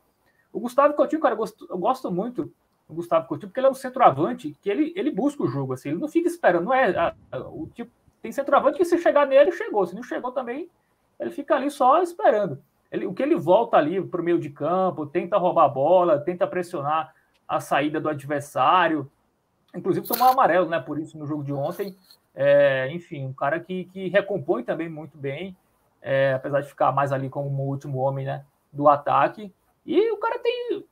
O Gustavo Coutinho, cara, eu gosto, eu gosto muito do Gustavo Coutinho, porque ele é um centroavante que ele, ele busca o jogo, assim, ele não fica esperando, não é a, a, o tipo, tem centroavante que se chegar nele, chegou, se não chegou também, ele fica ali só esperando. Ele, o que ele volta ali para o meio de campo, tenta roubar a bola, tenta pressionar, a saída do adversário. Inclusive tomou amarelo, né? Por isso no jogo de ontem. É, enfim, um cara que, que recompõe também muito bem, é, apesar de ficar mais ali como o último homem né, do ataque. E o cara tem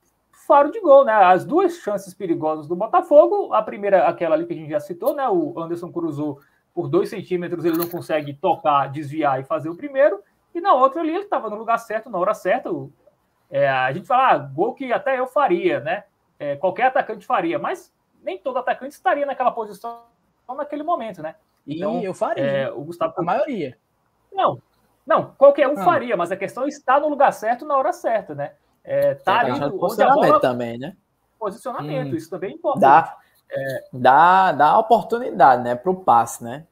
faro de gol, né? As duas chances perigosas do Botafogo, a primeira, aquela ali que a gente já citou, né? O Anderson cruzou por dois centímetros, ele não consegue tocar, desviar e fazer o primeiro. E na outra ali ele estava no lugar certo, na hora certa. É, a gente fala, ah, gol que até eu faria, né? é, qualquer atacante faria, mas nem todo atacante estaria naquela posição naquele momento, né? Então, e eu faria. É, o Gustavo... A maioria. Não, não, qualquer um faria, mas a questão é estar no lugar certo na hora certa, né? É, tá ali onde a bola... também, né? Posicionamento, hum. isso também é importante. Dá, é... dá, dá oportunidade, né, para o passe, né?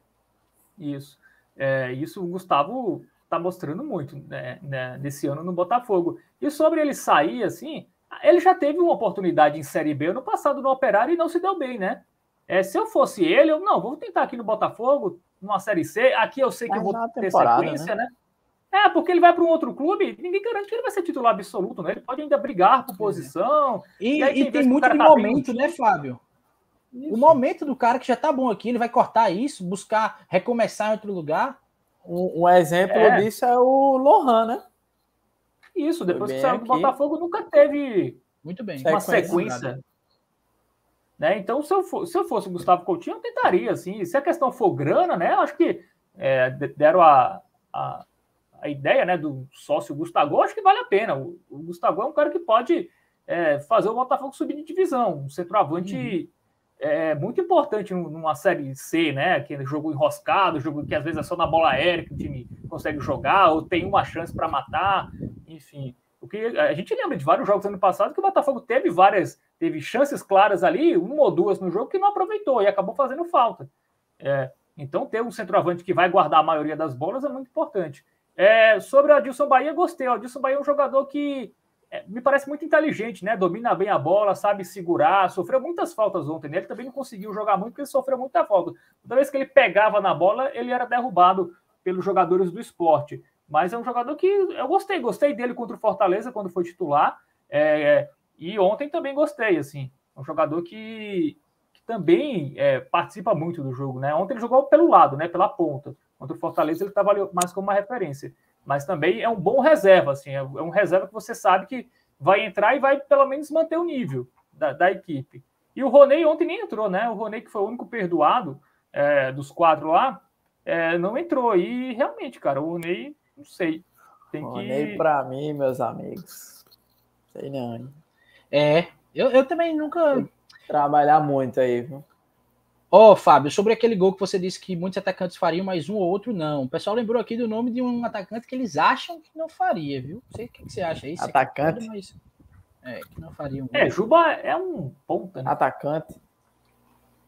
Isso. É, isso o Gustavo tá mostrando muito né, né, nesse ano no Botafogo. E sobre ele sair, assim, ele já teve uma oportunidade em Série B no passado no Operário e não se deu bem, né? É, se eu fosse ele, eu não, vou tentar aqui no Botafogo, numa Série C. Aqui eu sei que eu vou ter sequência, né? né? É, porque ele vai para um outro clube, ninguém garante que ele vai ser titular absoluto, né? Ele pode ainda brigar por posição. E, e, e tem muito de tá momento, bem... né, Flávio? Isso. O momento do cara que já tá bom aqui, ele vai cortar isso, buscar recomeçar em outro lugar. Um, um exemplo é. disso é o Lohan, né? Isso, depois que saiu do Botafogo, nunca teve Muito bem. uma sequência. Né? Então, se eu, for, se eu fosse o Gustavo Coutinho, eu tentaria, assim. Se a questão for grana, né? Acho que é, deram a, a, a, ideia né, do sócio Gustavo, acho que vale a pena. O, o Gustavo é um cara que pode é, fazer o Botafogo subir de divisão, um centroavante uhum. é, muito importante numa série C, né? Aquele jogo enroscado, jogo que às vezes é só na bola aérea que o time consegue jogar, ou tem uma chance para matar enfim. O que a gente lembra de vários jogos ano passado que o Botafogo teve várias, teve chances claras ali, uma ou duas no jogo que não aproveitou e acabou fazendo falta. É, então, ter um centroavante que vai guardar a maioria das bolas é muito importante. É, sobre o Adilson Bahia, gostei. O Adilson Bahia é um jogador que é, me parece muito inteligente, né? Domina bem a bola, sabe segurar, sofreu muitas faltas ontem. Né? Ele também não conseguiu jogar muito porque ele sofreu muita falta. Toda vez que ele pegava na bola, ele era derrubado pelos jogadores do esporte. Mas é um jogador que eu gostei, gostei dele contra o Fortaleza quando foi titular. É, e ontem também gostei, assim. Um jogador que, que também é, participa muito do jogo, né? Ontem ele jogou pelo lado, né? Pela ponta. Contra o Fortaleza ele estava mais como uma referência. Mas também é um bom reserva, assim. É, é um reserva que você sabe que vai entrar e vai pelo menos manter o nível da, da equipe. E o Roney ontem nem entrou, né? O Roney, que foi o único perdoado é, dos quatro lá, é, não entrou. E realmente, cara, o Roney não sei. Tem que. para mim, meus amigos. Sei não. É, eu, eu também nunca. Trabalhar muito aí, viu? Ó, oh, Fábio, sobre aquele gol que você disse que muitos atacantes fariam, mas um ou outro não. O pessoal lembrou aqui do nome de um atacante que eles acham que não faria, viu? Não sei o que, que você acha aí. Atacante? mas... É, que não faria um É, Juba é um ponta, né? Atacante.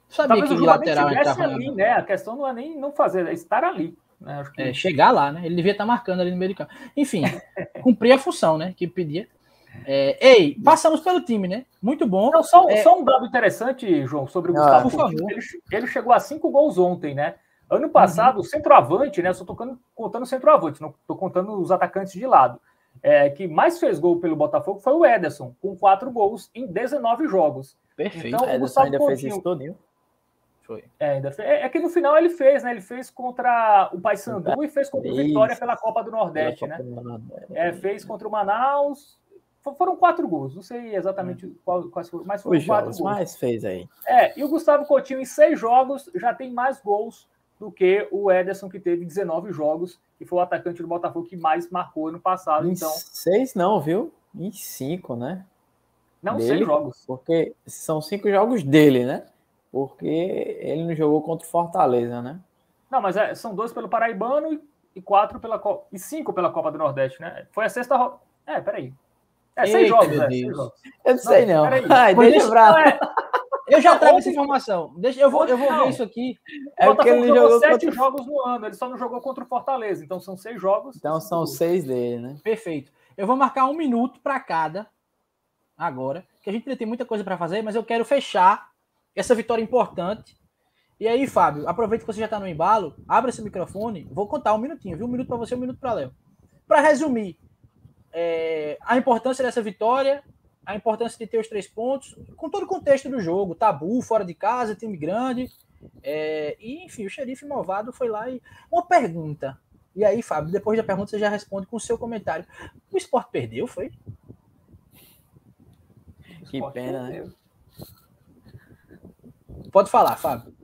Sabia Talvez que o lateral entrava ali, né? A questão não é nem não fazer, é estar ali. Né? Que... É, chegar lá, né? Ele devia estar marcando ali no meio de campo. Enfim, cumprir a função, né? Que pedia. É, ei, passamos pelo time, né? Muito bom. Não, só, é... só, um dado interessante, João, sobre o ah, Gustavo. Por favor. Ele, ele, chegou a cinco gols ontem, né? Ano passado, uhum. o centroavante, né? Eu só tô contando, contando centroavante, não tô contando os atacantes de lado. É, que mais fez gol pelo Botafogo foi o Ederson, com quatro gols em 19 jogos. Perfeito. Então, o Ederson ainda Coutinho, fez isso todinho. Foi. É, ainda fez. É, é, que no final ele fez, né? Ele fez contra o Paysandu e fez contra o Vitória pela Copa do Nordeste, né? Do Nordeste. É, fez contra o Manaus, foram quatro gols, não sei exatamente qual, quais foram, mas foram Os quatro gols. mais fez aí. É, e o Gustavo Coutinho em seis jogos já tem mais gols do que o Ederson, que teve 19 jogos, que foi o atacante do Botafogo que mais marcou ano passado. Em Então, seis não, viu? Em cinco, né? não, dele? seis jogos. Porque são cinco jogos dele, né? Porque ele não jogou contra o Fortaleza, né? Não, mas é, são dois pelo Paraibano e, e quatro pela Copa. E cinco pela Copa do Nordeste, né? Foi a sexta. É, peraí. É, seis Eita, jogos, é, Deus. seis jogos. Eu não sei, não. peraí. Ai, Mas deixa pra Não, é, Eu já trago essa informação. Deixa, eu vou, eu vou Não. ver isso aqui. É o porque Botafogo ele jogou jogou sete contra... jogos no ano, ele só não jogou contra o Fortaleza. Então são seis jogos. Então são seis dele, né? Perfeito. Eu vou marcar um minuto para cada agora, que a gente ainda tem muita coisa para fazer, mas eu quero fechar essa vitória importante. E aí, Fábio, aproveita que você já está no embalo, abre esse microfone, vou contar um minutinho, viu? Um minuto para você, um minuto para Léo. Para resumir, é, a importância dessa vitória, a importância de ter os três pontos, com todo o contexto do jogo, tabu, fora de casa, time grande, é, e enfim, o xerife malvado foi lá e. Uma pergunta. E aí, Fábio, depois da pergunta você já responde com o seu comentário. O esporte perdeu, foi? Que pena, né? Pode falar, Fábio.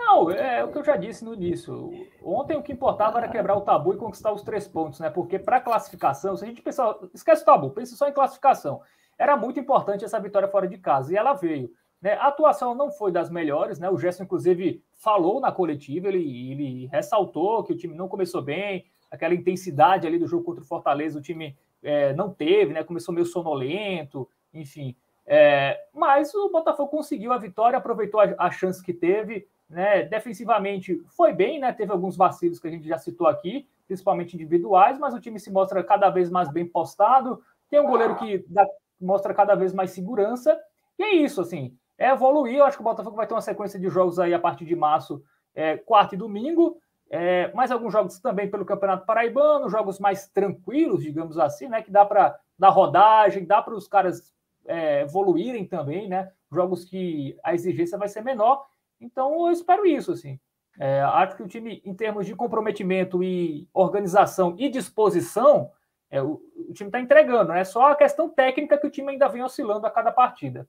Não, é o que eu já disse no início. Ontem o que importava era quebrar o tabu e conquistar os três pontos, né? Porque para classificação, se a gente pensar, esquece o tabu, pensa só em classificação. Era muito importante essa vitória fora de casa e ela veio. Né? A atuação não foi das melhores, né? O Gerson, inclusive, falou na coletiva, ele, ele ressaltou que o time não começou bem, aquela intensidade ali do jogo contra o Fortaleza, o time é, não teve, né? Começou meio sonolento, enfim. É, mas o Botafogo conseguiu a vitória, aproveitou a, a chance que teve, né? Defensivamente foi bem, né? Teve alguns vacilos que a gente já citou aqui, principalmente individuais, mas o time se mostra cada vez mais bem postado. Tem um goleiro que dá, mostra cada vez mais segurança. E é isso, assim. É evoluir. Eu acho que o Botafogo vai ter uma sequência de jogos aí a partir de março, é, quarta e domingo. É, mais alguns jogos também pelo Campeonato Paraibano, jogos mais tranquilos, digamos assim, né? Que dá para dar rodagem, dá para os caras é, evoluírem também, né? Jogos que a exigência vai ser menor. Então, eu espero isso, assim. É, acho que o time, em termos de comprometimento e organização e disposição, é, o, o, time está entregando. É né? só a questão técnica que o time ainda vem oscilando a cada partida.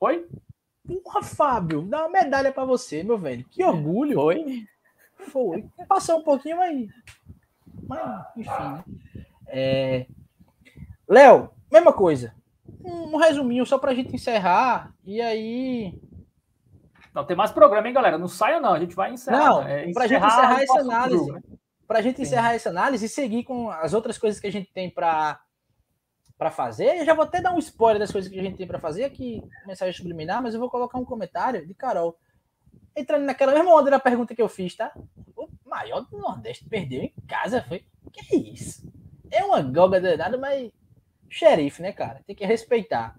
Oi? Porra, Fábio, dá uma medalha para você, meu velho. Que orgulho. Foi? Foi. Passou um pouquinho, mas. Mas, enfim. Né? É... Léo, mesma coisa. Um, um resuminho só pra gente encerrar. E aí. Não, tem mais programa, hein, galera? Não saia, não. A gente vai encerrar. Não, é, pra gente encerrar essa análise. Pra gente encerrar essa análise e seguir com as outras coisas que a gente tem pra, pra fazer. Eu já vou até dar um spoiler das coisas que a gente tem pra fazer aqui, mensagem subliminar, mas eu vou colocar um comentário de Carol. Entrando naquela mesma onda da pergunta que eu fiz, tá? O maior do Nordeste perdeu em casa, foi? Que isso? É uma goga danada, mas xerife, né, cara? Tem que respeitar.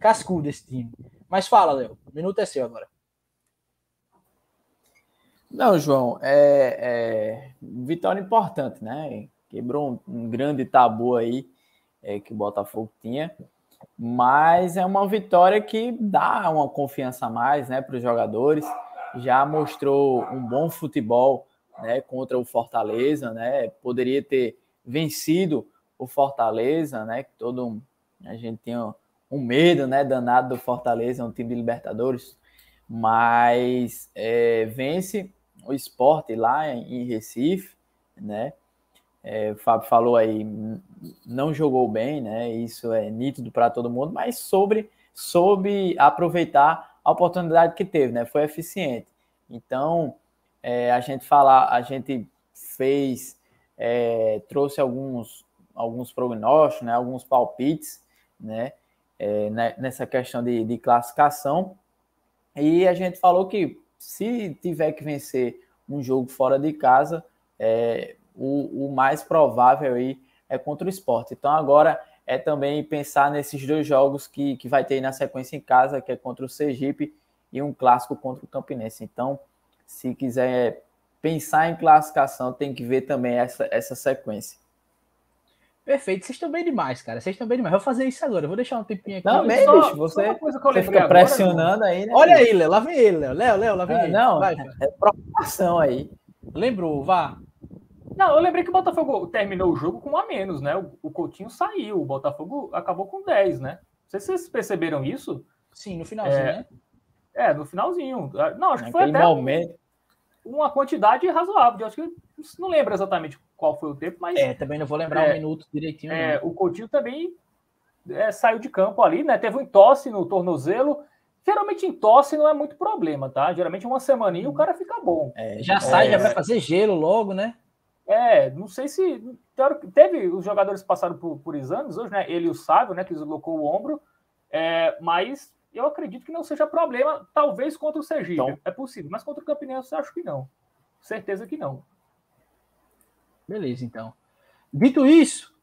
Cascudo esse time. Mas fala, Léo. O minuto é seu agora. Não, João, é, é vitória importante, né? Quebrou um, um grande tabu aí é, que o Botafogo tinha, mas é uma vitória que dá uma confiança a mais, né, para os jogadores. Já mostrou um bom futebol, né, contra o Fortaleza, né? Poderia ter vencido o Fortaleza, né? Que todo a gente tinha um medo, né, danado do Fortaleza, um time de Libertadores, mas é, vence o esporte lá em Recife, né? É, o Fábio falou aí, não jogou bem, né? Isso é nítido para todo mundo, mas sobre soube aproveitar a oportunidade que teve, né? Foi eficiente. Então, é, a gente falar, a gente fez, é, trouxe alguns alguns prognósticos, né? Alguns palpites, né? É, nessa questão de, de classificação e a gente falou que se tiver que vencer um jogo fora de casa, é, o, o, mais provável aí é contra o esporte. Então agora é também pensar nesses dois jogos que, que vai ter na sequência em casa, que é contra o Sergipe e um clássico contra o Campinense. Então, se quiser pensar em classificação, tem que ver também essa, essa sequência. Perfeito, vocês estão bem demais, cara. Vocês estão bem demais. Eu vou fazer isso agora. Eu vou deixar um tempinho aqui. Não, bem, só, bicho, você, você fica agora, pressionando aí, né? Olha aí, Léo. Lá vem ele, Léo. Léo, Léo, lá vem ah, ele. Não, vai, é provocação aí. Lembrou, vá. Não, eu lembrei que o Botafogo terminou o jogo com um a menos, né? O, o Coutinho saiu, o Botafogo acabou com 10, né? Não sei se vocês perceberam isso. Sim, no finalzinho, É, né? É, no finalzinho. Não, acho que foi Naquele até momento. uma quantidade razoável. Eu acho que não lembro exatamente qual foi o tempo, mas É, também não vou lembrar É, um minuto direitinho. é, o Coutinho também é, saiu de campo ali, né? Teve um entorse no tornozelo. Geralmente entorse não é muito problema, tá? Geralmente uma semaninha o cara fica bom. É, Já sai, é, já vai fazer gelo logo, né? É, não sei se. Teve os jogadores que passaram por, por exames hoje, né? Ele e o Sábio, né? Que deslocou o ombro. É, mas eu acredito que não seja problema, talvez contra o Sergipe. Então- É possível, mas contra o Campinense eu acho que não. Certeza que não. Beleza, então. Dito isso,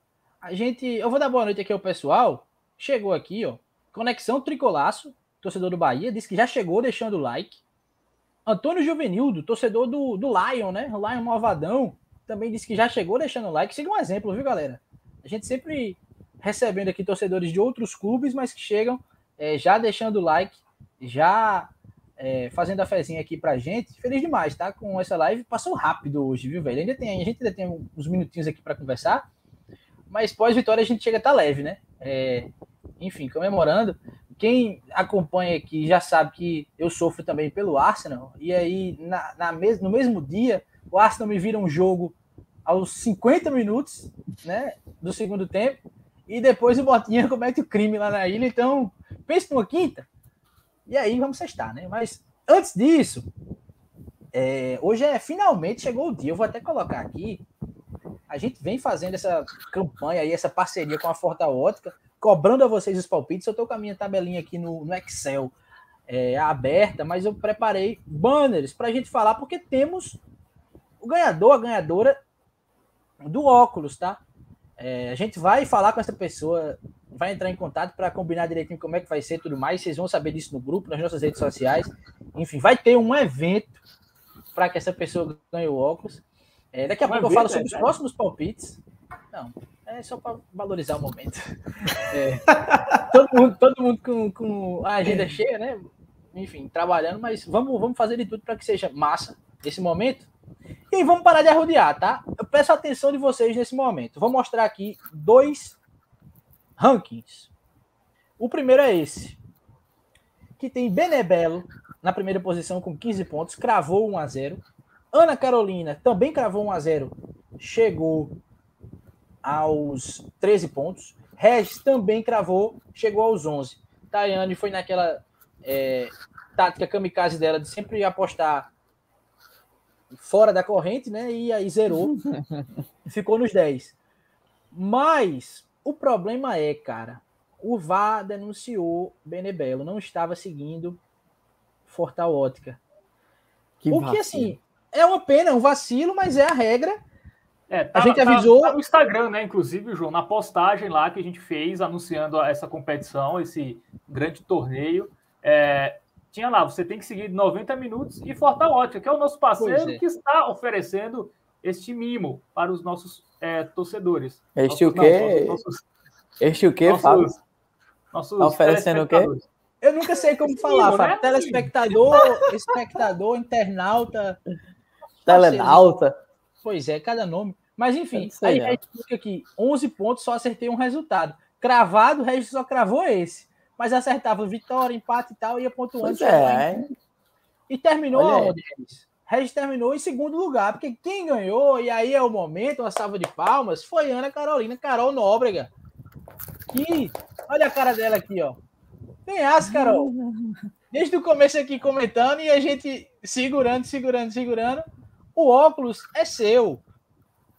a gente. Eu vou dar boa noite aqui ao pessoal. Chegou aqui, ó. Conexão Tricolaço, torcedor do Bahia, disse que já chegou deixando o like. Antônio Juvenildo, torcedor do, do Lion, né? O Lion Malvadão, também disse que já chegou deixando o like. Siga um exemplo, viu, galera? A gente sempre recebendo aqui torcedores de outros clubes, mas que chegam é, já deixando o like, já é, fazendo a fezinha aqui pra gente. Feliz demais, tá? Com essa live. Passou rápido hoje, viu, velho? Ainda tem, a gente ainda tem uns minutinhos aqui para conversar. Mas pós-vitória a gente chega a estar leve, né? É, enfim, comemorando. Quem acompanha aqui já sabe que eu sofro também pelo Arsenal. E aí, na, na mes no mesmo dia, o Arsenal me vira um jogo aos 50 minutos né, do segundo tempo. E depois o Botinha comete o crime lá na ilha. Então, pense numa quinta. E aí vamos sextar, né? Mas antes disso, é, hoje é finalmente chegou o dia. Eu vou até colocar aqui. A gente vem fazendo essa campanha aí, essa parceria com a Forta Ótica, cobrando a vocês os palpites. Eu estou com a minha tabelinha aqui no, no Excel é, aberta, mas eu preparei banners para a gente falar, porque temos o ganhador, a ganhadora do óculos, tá? É, a gente vai falar com essa pessoa, vai entrar em contato para combinar direitinho como é que vai ser e tudo mais. Vocês vão saber disso no grupo, nas nossas redes sociais. Enfim, vai ter um evento para que essa pessoa ganhe o óculos. É, daqui a pouco eu falo é sobre os sério? próximos palpites. Não, é só para valorizar o momento. É, todo mundo, todo mundo com, com a agenda cheia, né? Enfim, trabalhando, mas vamos, vamos fazer de tudo para que seja massa esse momento. E vamos parar de arrodear, tá? Eu peço a atenção de vocês nesse momento. Vou mostrar aqui dois rankings. O primeiro é esse, que tem Benebelo na primeira posição com 15 pontos, cravou 1 a 0. Ana Carolina também cravou 1 a 0, chegou aos 13 pontos. Regis também cravou, chegou aos 11. Tayane foi naquela é, tática kamikaze dela de sempre apostar fora da corrente, né? E aí zerou, ficou nos 10. Mas o problema é, cara, o VAR denunciou Benebelo, não estava seguindo Fortal Ótica. Que o que, vacilo. assim, é uma pena, é um vacilo, mas é a regra. É, tá, gente tá- avisou- tá no Instagram, né? Inclusive, João, na postagem lá que a gente fez anunciando essa competição, esse grande torneio. é, tinha lá, você tem que seguir 90 minutos e Fortal Ótica, que é o nosso parceiro é. que está oferecendo este mimo para os nossos é, torcedores. Este o Nossos- não, quê? nossos- Este o quê, nossos- Fábio? nossos Tá oferecendo o quê? Eu nunca sei como falar, mimo, Fábio. né? Telespectador, espectador, internauta. Telenauta. Pois é, cada nome. Mas enfim, aí não. Regis fica aqui, 11 pontos, só acertei um resultado. Cravado, o Regis só cravou esse. Mas acertava vitória, empate e tal, ia pontuando. É, E terminou aonde, Regis? Regis terminou em segundo lugar, porque quem ganhou, e aí é o momento, uma salva de palmas, foi Ana Carolina, Carol Nóbrega. Que, olha a cara dela aqui, ó. Ganhasse, Carol. Desde o começo aqui comentando e a gente segurando, segurando, segurando. O óculos é seu,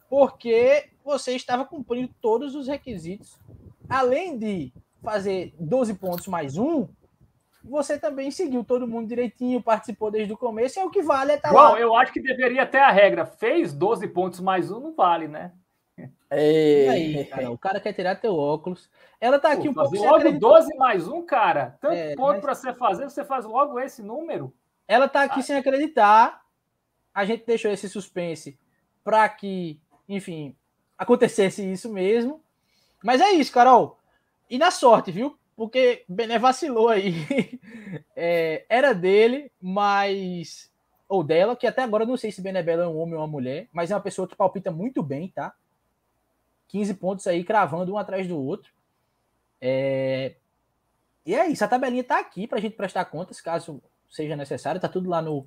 porque você estava cumprindo todos os requisitos. Além de fazer 12 pontos mais um, você também seguiu todo mundo direitinho, participou desde o começo, é o que vale é estar João, lá. eu acho que deveria ter a regra. Fez 12 pontos mais um, não vale, né? E aí, cara, o cara quer tirar teu óculos. Ela tá aqui Pô, um pouco logo acreditar. 12 mais um, cara. Tanto É, ponto mas- para você fazer, você faz logo esse número. Ela tá aqui sem acreditar. A gente deixou esse suspense para que, enfim, acontecesse isso mesmo. Mas é isso, Carol. E na sorte, viu? Porque Bené vacilou aí. É, era dele, mas ou dela, que até agora eu não sei se Benebelo é um homem ou uma mulher, mas é uma pessoa que palpita muito bem, tá? 15 pontos aí, cravando um atrás do outro. É... E é isso, a tabelinha tá aqui pra gente prestar contas, caso seja necessário, tá tudo lá no,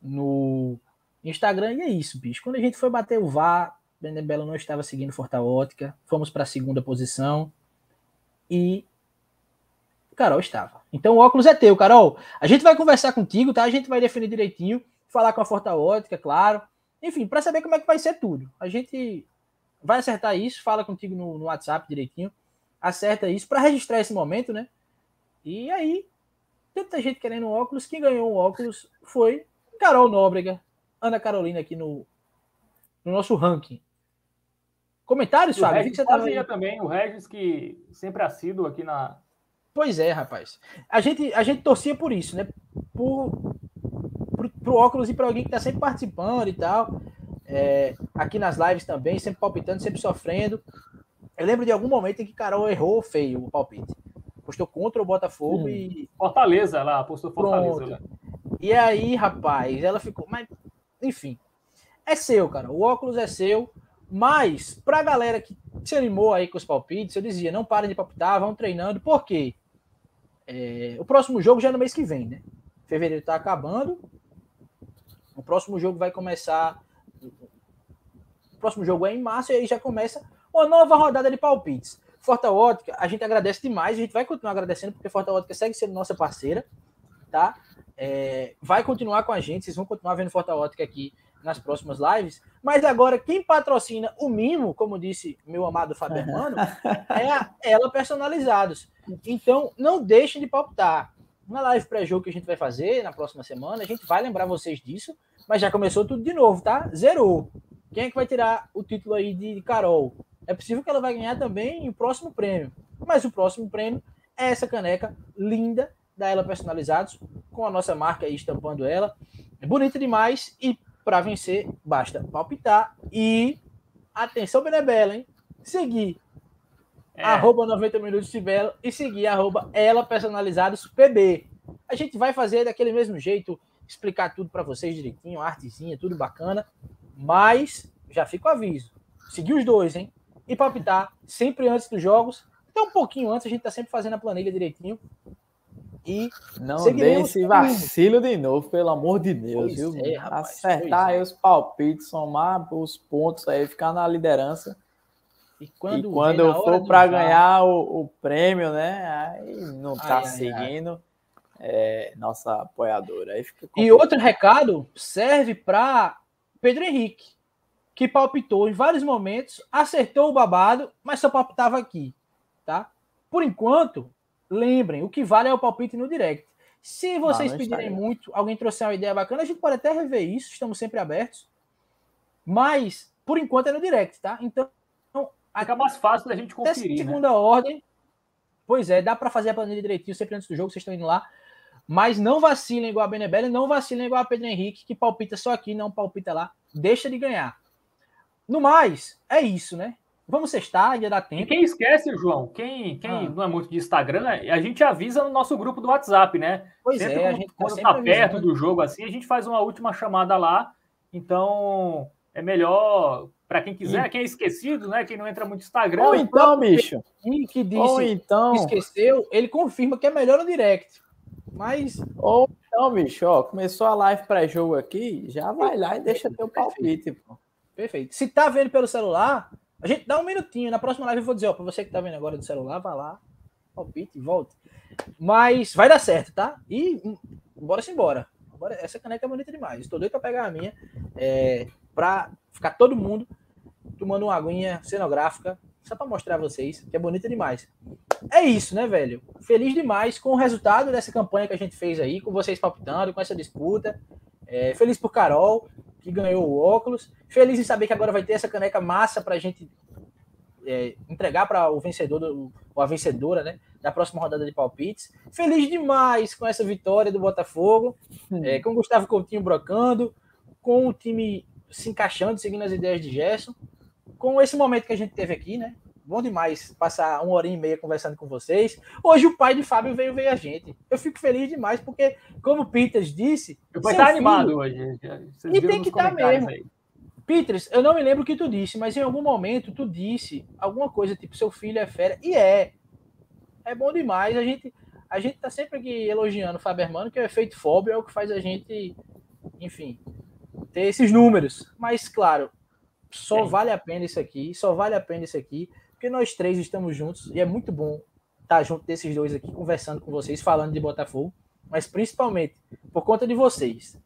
no Instagram, e é isso, bicho. Quando a gente foi bater o VAR, Benebelo não estava seguindo Forta Ótica, fomos para a segunda posição, e Carol estava. Então o óculos é teu, Carol. A gente vai conversar contigo, tá? A gente vai definir direitinho, falar com a Forta Ótica, claro. Enfim, para saber como é que vai ser tudo. A gente vai acertar isso, fala contigo no, no WhatsApp direitinho, acerta isso para registrar esse momento, né? E aí, tanta gente querendo um óculos, quem ganhou o óculos foi Carol Nóbrega, Ana Carolina aqui no, no nosso ranking. Comentários, Fábio? O Regis que você também, o Regis que sempre assíduo aqui na, Pois é, rapaz. A gente, a gente torcia por isso, né? Por, pro, pro óculos e para alguém que tá sempre participando e tal. É, aqui nas lives também, sempre palpitando, sempre sofrendo. Eu lembro de algum momento em que Carol errou feio o palpite. Postou contra o Botafogo hum. e. Fortaleza, ela apostou Fortaleza. Né? E aí, rapaz, ela ficou. Mas, enfim. É seu, cara. O óculos é seu. Mas, pra galera que se animou aí com os palpites, eu dizia: não parem de palpitar, vão treinando. Por quê? É, o próximo jogo já é no mês que vem, né? Fevereiro está acabando. O próximo jogo vai começar. O próximo jogo é em março e aí já começa uma nova rodada de palpites. Forta Ótica, a gente agradece demais, a gente vai continuar agradecendo, porque Forta Ótica segue sendo nossa parceira, tá? É, vai continuar com a gente, vocês vão continuar vendo Forta Ótica aqui nas próximas lives. Mas agora, quem patrocina o mimo, como disse meu amado Fábio Hermano, é a ela personalizados. Então, não deixem de palpitar. Na live pré-jogo que a gente vai fazer na próxima semana, a gente vai lembrar vocês disso, mas já começou tudo de novo, tá? Zerou. Quem é que vai tirar o título aí de Carol? É possível que ela vai ganhar também o próximo prêmio. Mas o próximo prêmio é essa caneca linda da Ela Personalizados, com a nossa marca aí estampando ela. É bonita demais e para vencer basta palpitar e atenção Benebela, hein? Seguir é. arroba 90 minutos de Belo e seguir arroba ela personalizados PB. A gente vai fazer daquele mesmo jeito, explicar tudo para vocês direitinho, artezinha, tudo bacana, mas já fica o aviso. Seguir os dois, hein? E palpitar sempre antes dos jogos, até um pouquinho antes, a gente tá sempre fazendo a planilha direitinho. E não dê esse vacilo de novo, pelo amor de Deus, viu? É, rapaz, Acertar aí é. os palpites, somar os pontos aí, ficar na liderança e quando, e quando for para ganhar o, o, prêmio, né? Aí não está seguindo ai. É, nossa apoiadora. E outro recado serve para Pedro Henrique, que palpitou em vários momentos, acertou o babado, mas só palpitava aqui, tá? Por enquanto, lembrem, o que vale é o palpite no direct. Se vocês pedirem muito, alguém trouxer uma ideia bacana, a gente pode até rever isso, estamos sempre abertos. Mas, por enquanto, é no direct, tá? Então, Fica mais fácil da gente conferir. Né? segunda né? ordem. Pois é, dá para fazer a planilha direitinho sempre antes do jogo, vocês estão indo lá. Mas não vacilem igual a Benebele, não vacilem igual a Pedro Henrique, que palpita só aqui, não palpita lá. Deixa de ganhar. No mais, é isso, né? Vamos sextar, ainda dá tempo. E quem esquece, João, quem, quem ah. não é muito de Instagram, a gente avisa no nosso grupo do WhatsApp, né? Pois sempre é, a gente tá quando tá, tá perto do jogo assim, a gente faz uma última chamada lá. Então, é melhor para quem quiser, quem é esquecido, né? Quem não entra muito no Instagram. Ou então, bicho. Que disse Ou então... esqueceu, ele confirma que é melhor no direct. Mas. Ou então, bicho, ó, começou a live pré-jogo aqui, já vai lá e deixa teu palpite, pô. Perfeito. Se tá vendo pelo celular, a gente dá um minutinho. Na próxima live eu vou dizer, ó, pra você que tá vendo agora do celular, vai lá, palpite, volta. Mas vai dar certo, tá? E hum, bora-se embora. Bora, essa caneca é bonita demais. Estou doido pra pegar a minha. É, pra ficar todo mundo tomando uma aguinha cenográfica, só para mostrar a vocês, que é bonita demais. É isso, né, velho? Feliz demais com o resultado dessa campanha que a gente fez aí, com vocês palpitando, com essa disputa. É, feliz por Carol, que ganhou o óculos. Feliz em saber que agora vai ter essa caneca massa para a gente é, entregar para o vencedor, do, ou a vencedora, né? Da próxima rodada de palpites. Feliz demais com essa vitória do Botafogo, hum. é, com o Gustavo Coutinho brocando, com o time se encaixando, seguindo as ideias de Gerson com esse momento que a gente teve aqui, né? Bom demais passar uma hora e meia conversando com vocês. Hoje o pai de Fábio veio ver a gente. Eu fico feliz demais, porque, como o Peters disse. Eu vou estar animado hoje. Vocês e tem que estar mesmo. Aí. Peters, eu não me lembro o que tu disse, mas em algum momento tu disse alguma coisa tipo: seu filho é fera. E é. É bom demais. A gente, a gente tá sempre aqui elogiando o Fábio Hermano, que é o efeito fóbio, é o que faz a gente, enfim, ter esses números. Mas, claro, só vale a pena isso aqui, só vale a pena isso aqui porque nós três estamos juntos e é muito bom estar junto desses dois aqui, conversando com vocês, falando de Botafogo, mas principalmente por conta de vocês.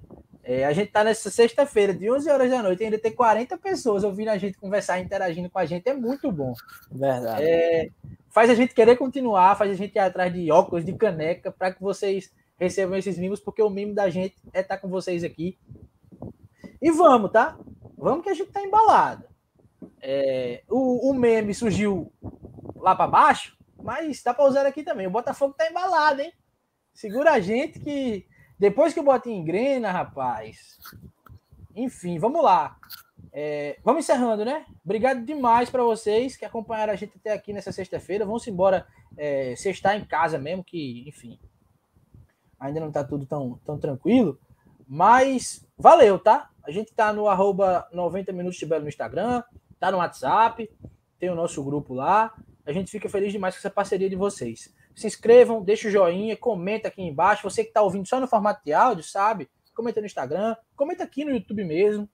É, a gente está nessa sexta-feira, de 11 horas da noite, ainda tem 40 pessoas ouvindo a gente conversar, interagindo com a gente, é muito bom. Verdade. É, faz a gente querer continuar, faz a gente ir atrás de óculos, de caneca, para que vocês recebam esses mimos, porque o mimo da gente é estar com vocês aqui. E vamos, tá? Vamos que a gente tá embalado. É, o, o, meme surgiu lá para baixo, mas dá para usar aqui também. O Botafogo tá embalado, hein? Segura a gente que depois que o Botinho engrena, rapaz. Enfim, vamos lá. É, vamos encerrando, né? Obrigado demais para vocês que acompanharam a gente até aqui nessa sexta-feira. Vamos embora é, sextar em casa mesmo, que, enfim, ainda não tá tudo tão, tão tranquilo. Mas valeu, tá? A gente tá no arroba 90 minutos de Belo no Instagram tá no WhatsApp, tem o nosso grupo lá. A gente fica feliz demais com essa parceria de vocês. Se inscrevam, deixa o joinha, comenta aqui embaixo. Você que está ouvindo só no formato de áudio, sabe? Comenta no Instagram, comenta aqui no YouTube mesmo.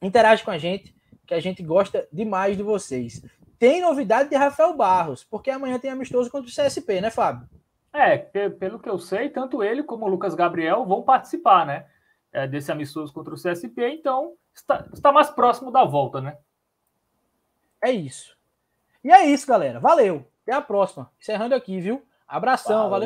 Interage com a gente, que a gente gosta demais de vocês. Tem novidade de Rafael Barros, porque amanhã tem amistoso contra o CSP, né, Fábio? É, pelo que eu sei, tanto ele como o Lucas Gabriel vão participar, né? É, desse amistoso contra o CSP, então está, está mais próximo da volta, né? É isso. E é isso, galera. Valeu. Até a próxima. Encerrando aqui, viu? Abração. valeu. valeu.